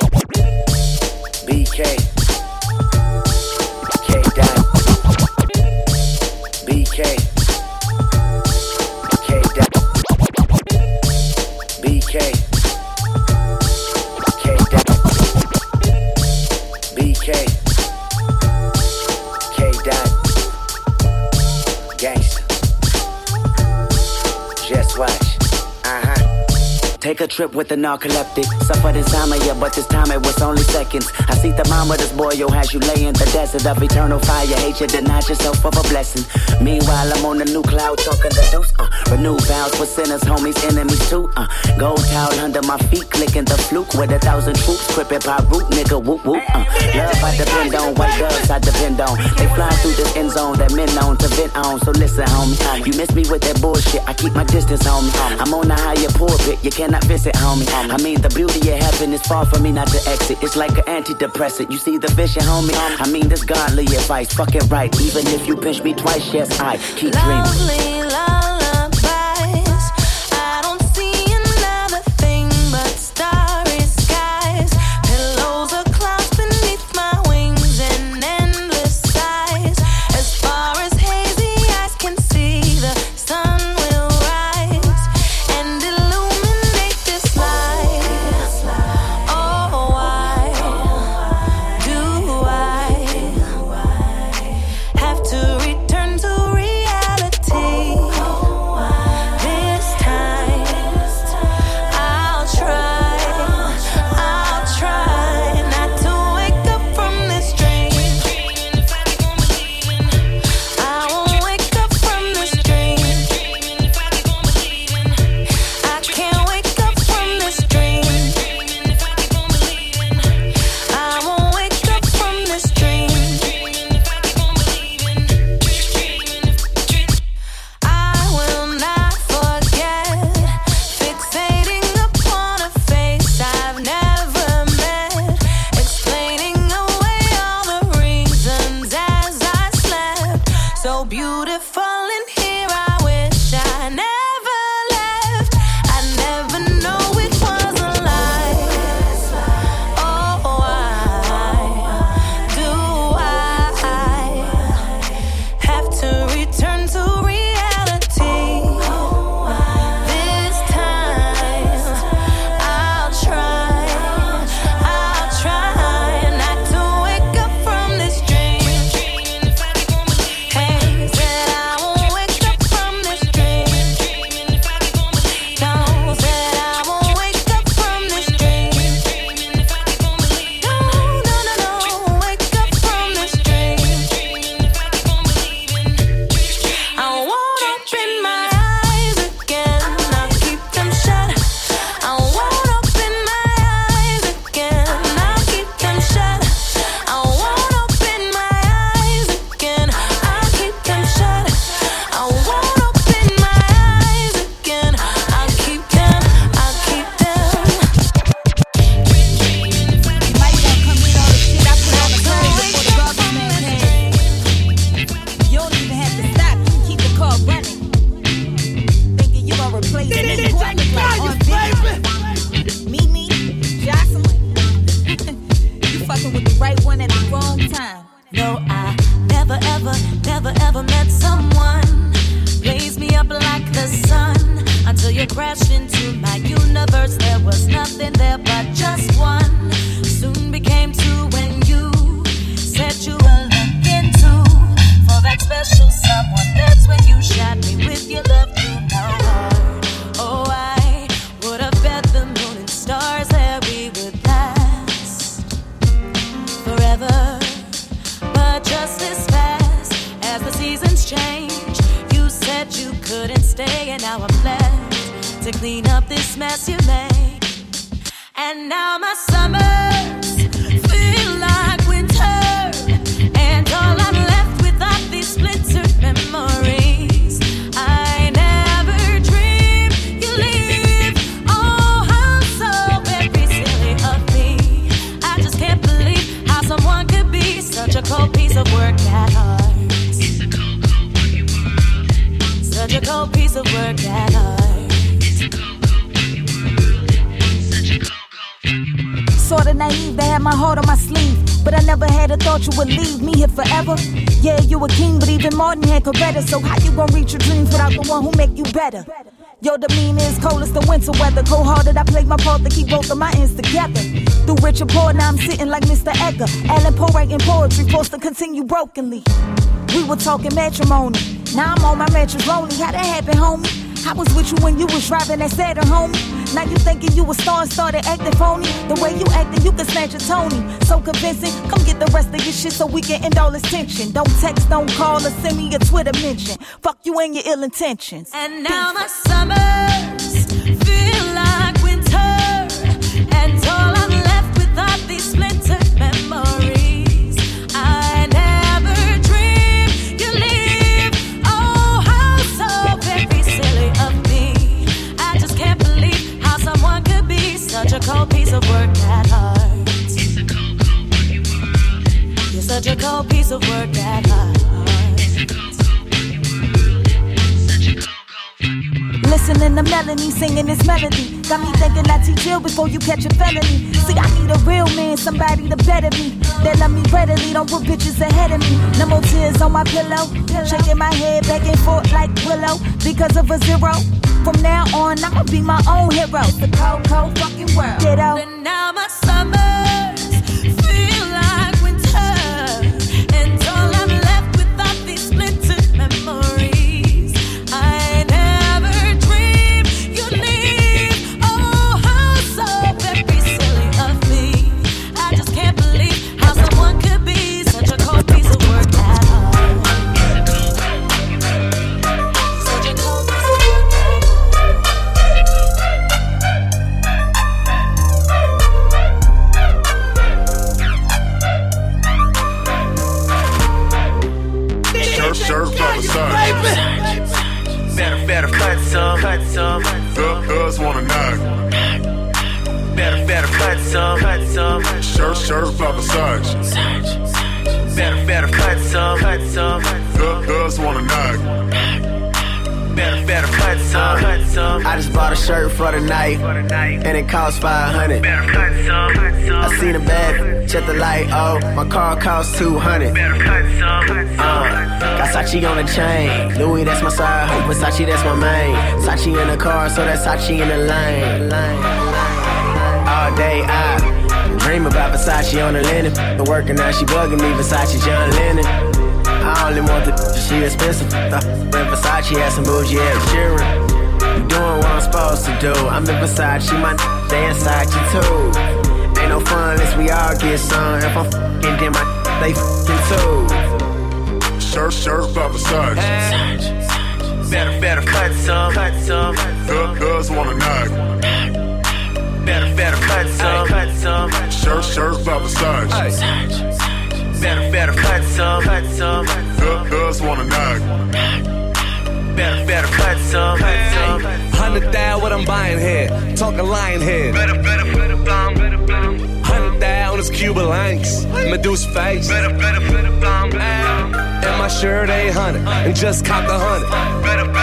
trip with a narcoleptic. Suffered insomnia, but this time it was only seconds. I see the mama, this boy, yo, has you lay in the desert of eternal fire. Hate you, denied yourself of a blessing. Meanwhile, I'm on a new cloud, talking the deuce. Uh, renew vows for sinners, homies, enemies too. Uh, gold towel under my feet, clicking the fluke with a thousand troops. Crippin' by root, nigga, whoop whoop. Uh, love I depend on, white doves I depend on. They fly through this end zone that men known to vent on. So listen, homie, you miss me with that bullshit. I keep my distance, homie. I'm on the high you cannot visit, homie. I mean, the beauty of heaven is far for me not to exit. It's like an antidepressant. You see the vision, homie. I mean, this godly advice, fuck it right. Even if you pinch me twice, yes, I keep dreaming. Lovely, lovely. thugger. Allan Poe writing poetry, forced to continue brokenly. We were talking matrimony. Now I'm on my mattress lonely. How that happen, homie? I was with you when you was driving that Saturn, uh, homie. Now you thinking you a star and started acting phony. The way you acting, you can snatch a Tony. So convincing, come get the rest of your shit so we can end all this tension. Don't text, don't call, or send me a Twitter mention. Fuck you and your ill intentions. And now Peace. my before you catch a felony. See, I need a real man, somebody to better me. That love me readily, don't put bitches ahead of me. No more tears on my pillow. Shaking my head back and forth like Willow because of a zero. From now on, I'ma be my own hero. The cold, cold, fuck Sachi in the lane. All day I dream about Versace on the linen. Been working out, she bugging me, Versace John Lennon. I only want the she expensive. The when Versace has some bougie ass Sheeran. You doing what I'm supposed to do. I'm in Versace, my they inside you too. Ain't no fun unless we all get some. If I'm fucking, then my they fucking too. Shirt, shirt by Versace. Better, better cut some, cut some. Thugs wanna knock. Better, better cut some, cut some. Shirt, shirt by Versace. Better, better cut some, cut some. Thug, thugs wanna knock. Better, better cut some, cut some. Hundred thou what I'm buying here. Talking lion head. Better, better, better, bomb, better, bomb. Hundred thou on his Cuban links. Medusa face. Better, better, better, bomb, better, bomb. And my shirt ain't hundred. And just copped a hundred. Better, better, better,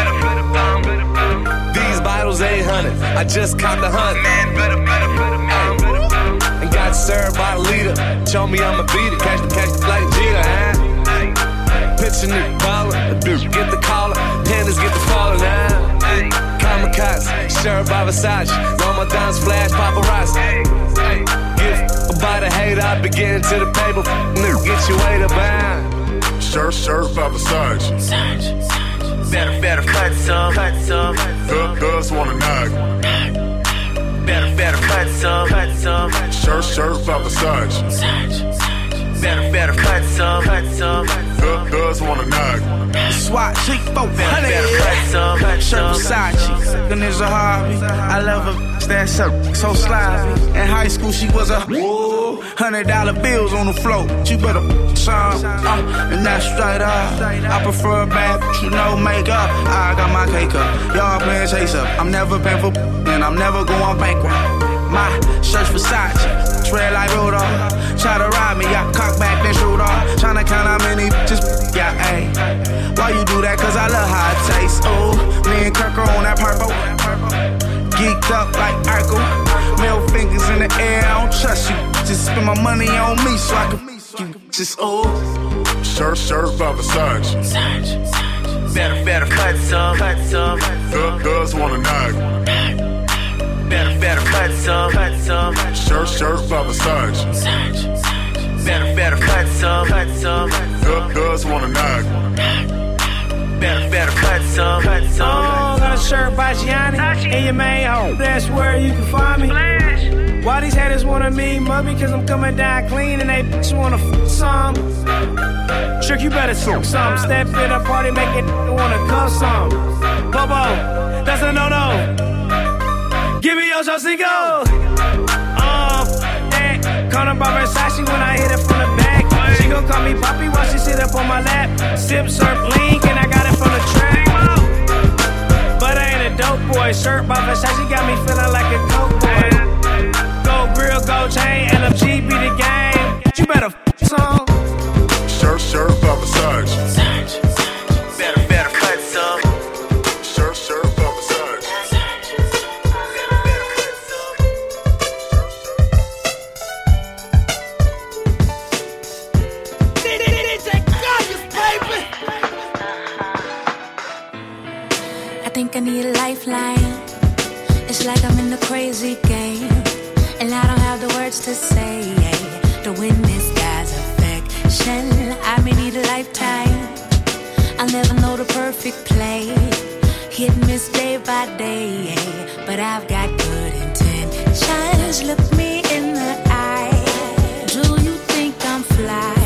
800. I just caught the hunt. Man, better, better, better, man, better, better. And got served by the leader. Show me I'ma beat it. Catch the, catch the flight, Jeter, huh? Pitching the baller, dude, get the collar. Pandas get the falling, huh? Kamikaze, Served by Versace. Ramadan's flash paparazzi. Give by the hate, I begin to the paper. Nigga, get your way to bound. Shirt, shirt by Versace. Better, better cut some, cut some. Thug, thugs wanna knock. Better, better cut some, cut some. Shirt, shirt by Versace. Better, better cut some, cut some. Thug, wanna knock. SWAT chick four Better, better cut some, cut Shirt some. Versace, and it's a hobby. I love a that's so, so sloppy. In high school, she was a hundred dollar bills on the floor. She better some, uh, and that's straight up. I prefer a bad with no makeup. I got my cake up, y'all playing chase up. I'm never paying for, and I'm never going bankrupt. My shirt's Versace, tread like Rudolph. Try to rob me, I cock back then shoot off. Tryna count how many just yeah, A. Why you do that? Cause I love how it tastes. Ooh, me and Kirk are on that purple. Geeked up like Urkel. Middle fingers in the air, I don't trust you. Just spend my money on me so I can you just ooh. Shirt, shirt by Versace. Better, better cut some, cut some. Thug, thugs wanna knock. Better, better cut some, cut some. Shirt, shirt by Versace. Better, better cut some, cut some. Thug, thugs wanna knock. Better, better cut some, cut Oh, got a shirt by Gianni in your main home. That's where you can find me. Why these haters wanna meet me? Cause I'm coming down clean and they bitch wanna f some. Trick, you better suck some. Step in a party, make it wanna come some. Bobo, that's a no no. Give me your Cinco. Uh, eh, call by Versace when I hit it from the back. She gon' call me Poppy while she sit up on my lap. Sip, surf, link, and I got it from the track. But I ain't a dope boy. Shirt by Versace got me feeling like a coke boy. Gold grill, gold chain, LFG be the game. You better f some. Shirt, shirt by Versace. Need a lifeline. It's like I'm in a crazy game. And I don't have the words to say to win this guy's affection. I may need a lifetime. I'll never know the perfect play. Hit and miss day by day. But I've got good intentions. Look me in the eye. Do you think I'm fly?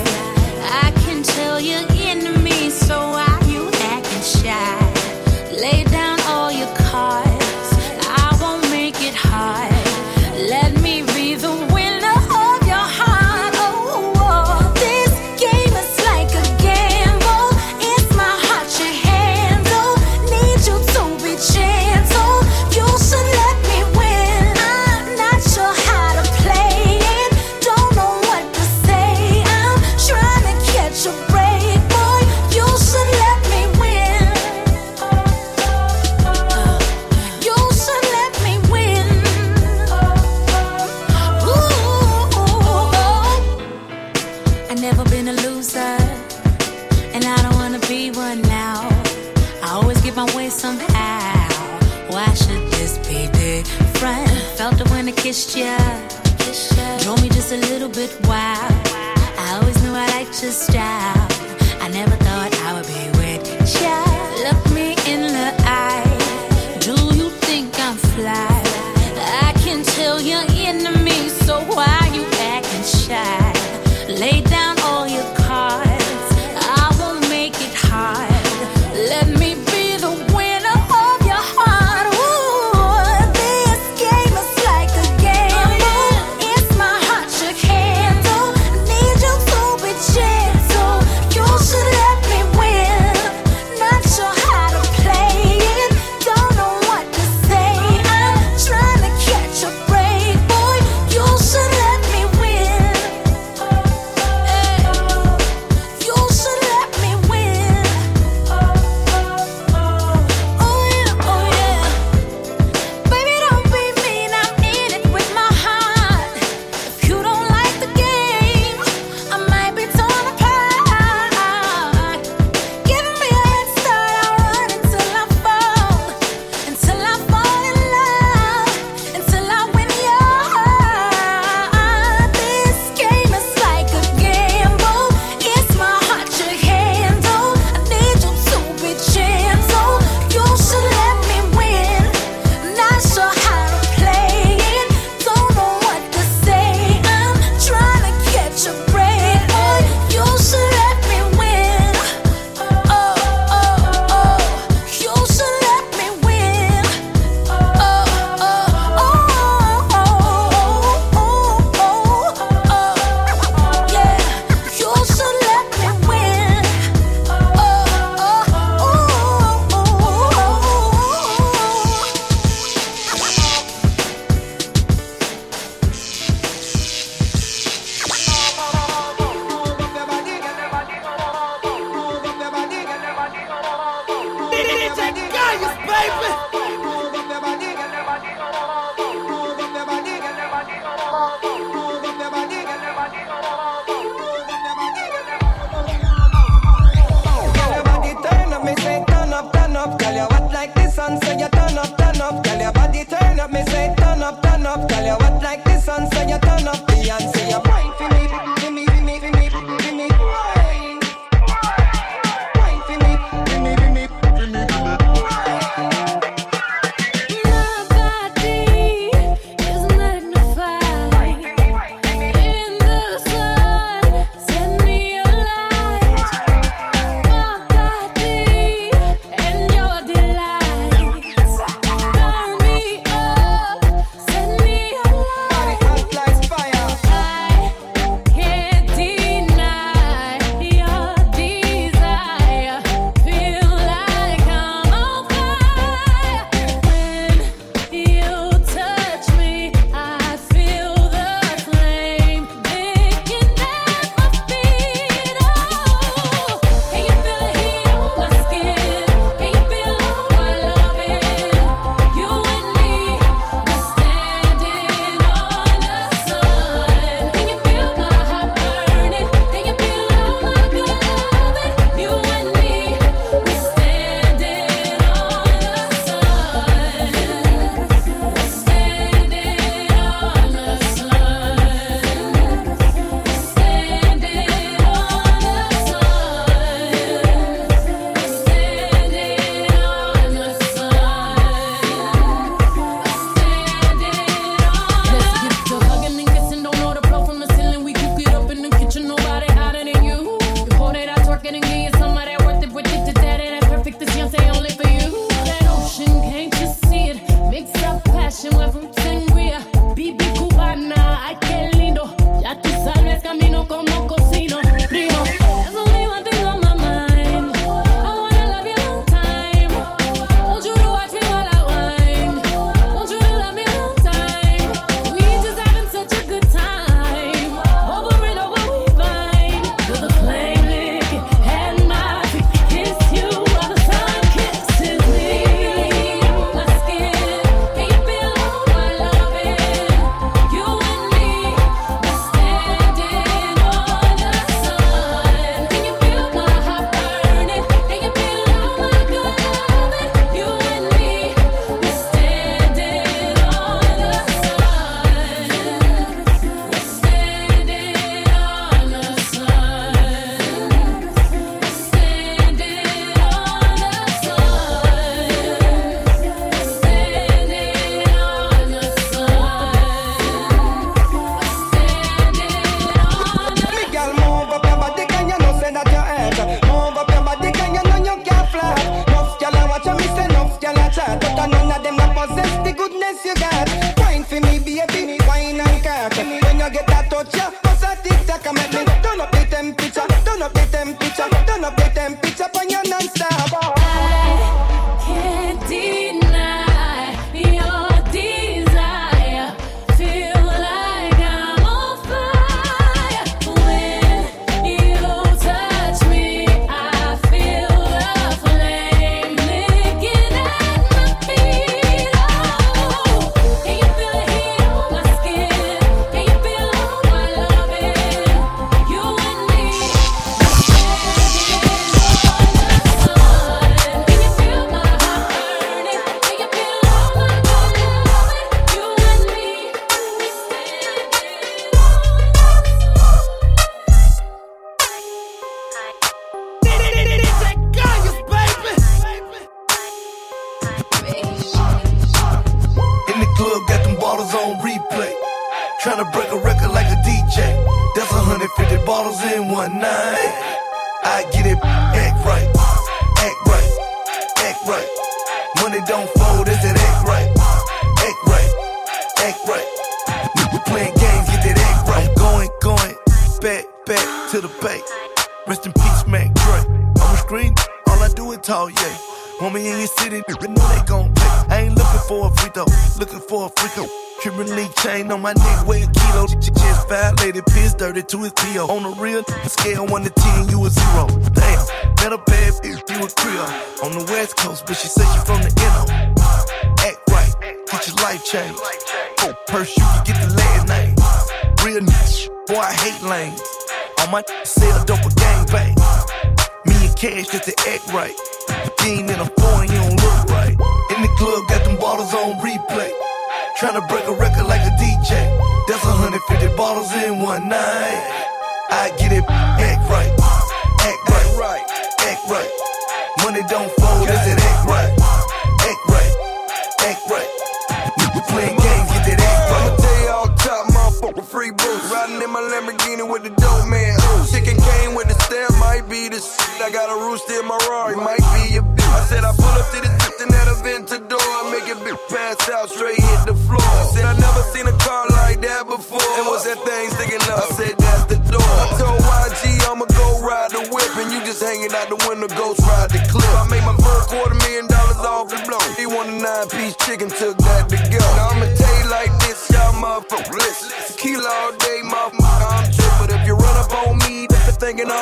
A rooster in my Rari, might be a bitch. I said I pull up to the system at Aventador. I make it big pass out, straight hit the floor. I said I never seen a car like that before. And what's that thing sticking up? I said that's the door. I told YG I'ma go ride the whip, and you just hanging out the window, ghost ride the clip. I made my first quarter million dollars off the blow. He want a nine piece chicken, took that to go. Now I'ma tell you like this, y'all motherfuckers. Tequila all day, motherfucker.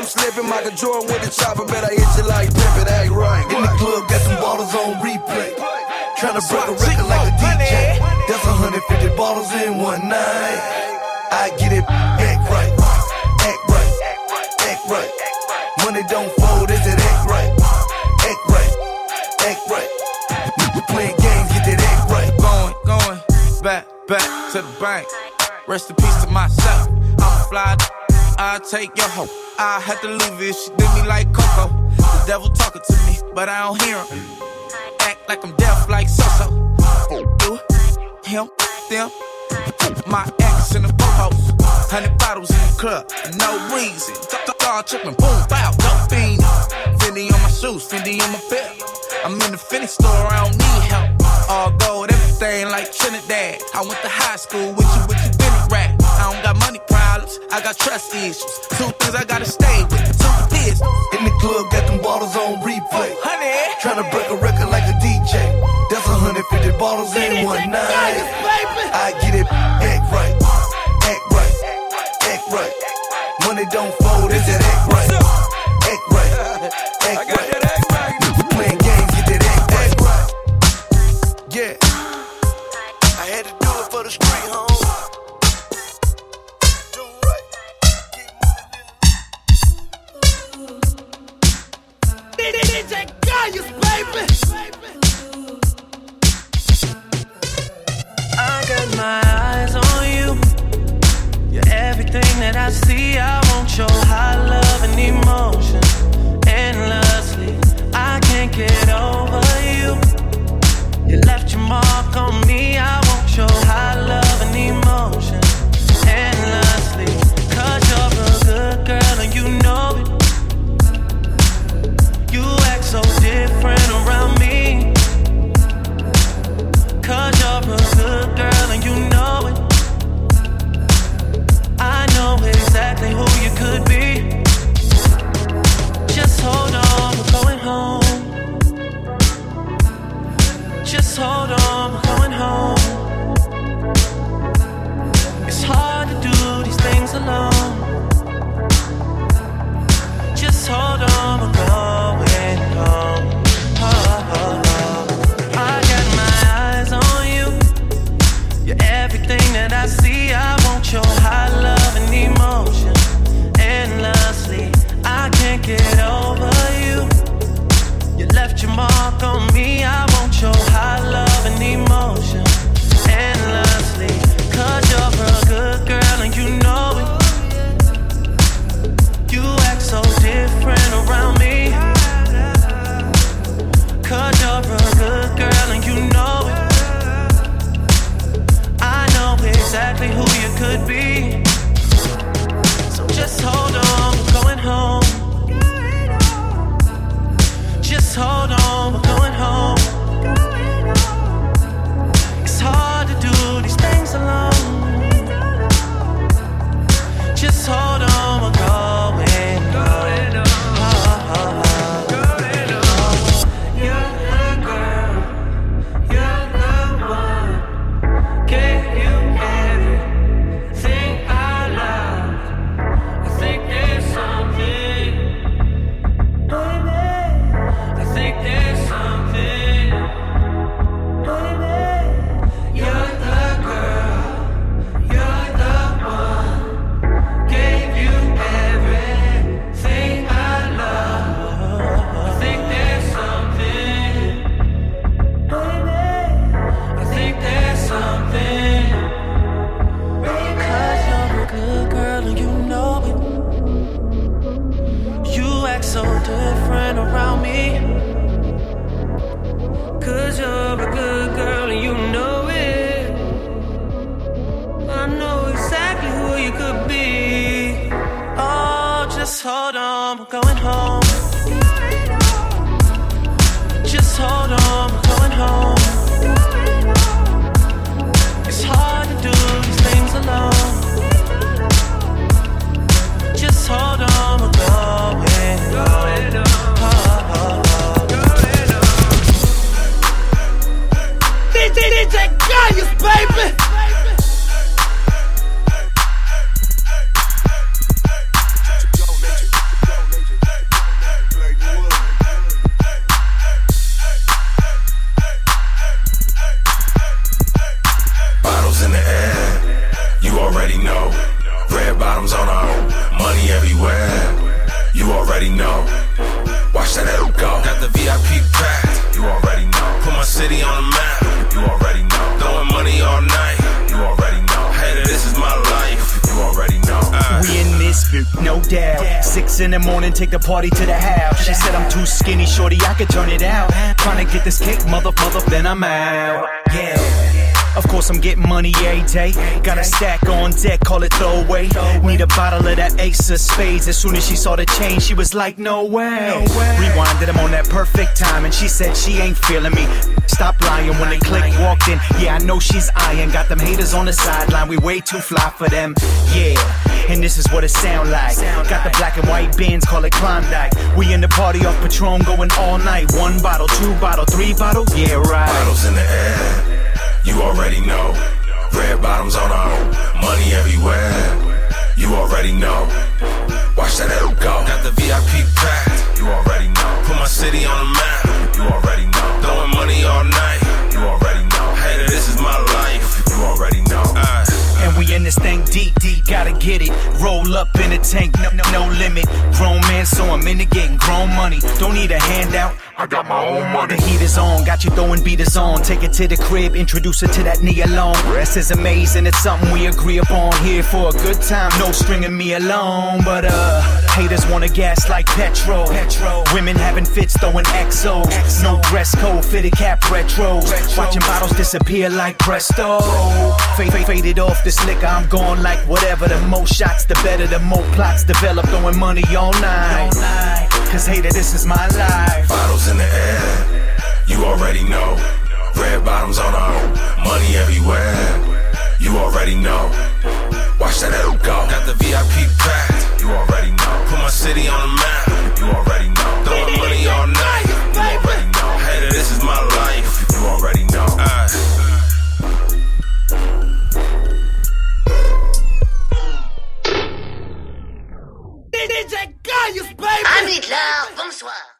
I'm slipping, Michael Jordan with a chopper, bet I hit you like pimpin', act right. In the club, got some bottles on replay. Tryna break a record like a DJ. That's 150 bottles in one night. I get it, act right, act right, act right. Money don't fold, is it act right, act right, act right. You playing games, get that act right. Going, going, back, back to the bank. Rest in peace to myself. I'm a fly. I take your hoe. I had to leave it. she did me like Coco. The devil talking to me, but I don't hear him. Act like I'm deaf like so-so. You, him, them, my ex in the post. Hundred bottles in the club, no reason. Dog tripping, boom, bow, dope fiend. Fendi on my shoes, Fendi on my belt. I'm in the Fendi store, I don't need help. All gold, everything like Trinidad. I went to high school with you, with you, Benny problems, I got trust issues. Two things I gotta stay with, two pistols. In the club, got them bottles on replay. Honey, Tryna break a record like a DJ. That's 150 bottles in one night. That I see. I want your high love and emotion endlessly. I can't get over you. You left your mark on me. I party to the house. She said I'm too skinny, shorty, I could turn it out. Trying to get this cake, mother, mother, then I'm out. Yeah. Of course, I'm getting money every day. Got a stack on deck, call it throwaway. Need a bottle of that Ace of Spades. As soon as she saw the change, she was like, no way. Rewinded him on that perfect time, and she said she ain't feeling me. Stop lying when the click walked in. Yeah, I know she's eyeing. Got them haters on the sideline. We way too fly for them. Yeah, and this is what it sound like. Got the black and white bins, call it Klondike. We in the party off Patron, going all night. One bottle, two bottle, three bottle. Yeah, right. Bottles in the air, you already know. Red bottoms on our money everywhere. You already know. Watch that L go. Got the VIP packed. You already know. Put my city on the map. You already know. Throwing money all night. You already know. Hey, this is my life. You already know. And we in this thing deep, deep, gotta get it. Roll up in the tank, no, no, no limit. Grown man, so I'm in into getting grown money. Don't need a handout. I got my own money. The heat is on, got you throwing beaters on. Take it to the crib, introduce her to that knee alone. This is amazing, it's something we agree upon. Here for a good time, no stringing me along. But uh, haters wanna gas like petrol. petrol. Women having fits, throwing exos. No dress code, fitted cap retros. Watching bottles disappear like presto. Fade, fade, faded off this liquor, I'm going like whatever. The more shots, the better. The more plots develop, throwing money all night. Cause hater, this is my life. Bottles in the air, you already know. Red bottoms on our money everywhere, you already know. Watch that L go. Got the VIP packed, you already know. Put my city on the map, you already know. Throwing money all night, you already know. Hater, this is my life, you already know. Aye. DJ Nice, bonsoir!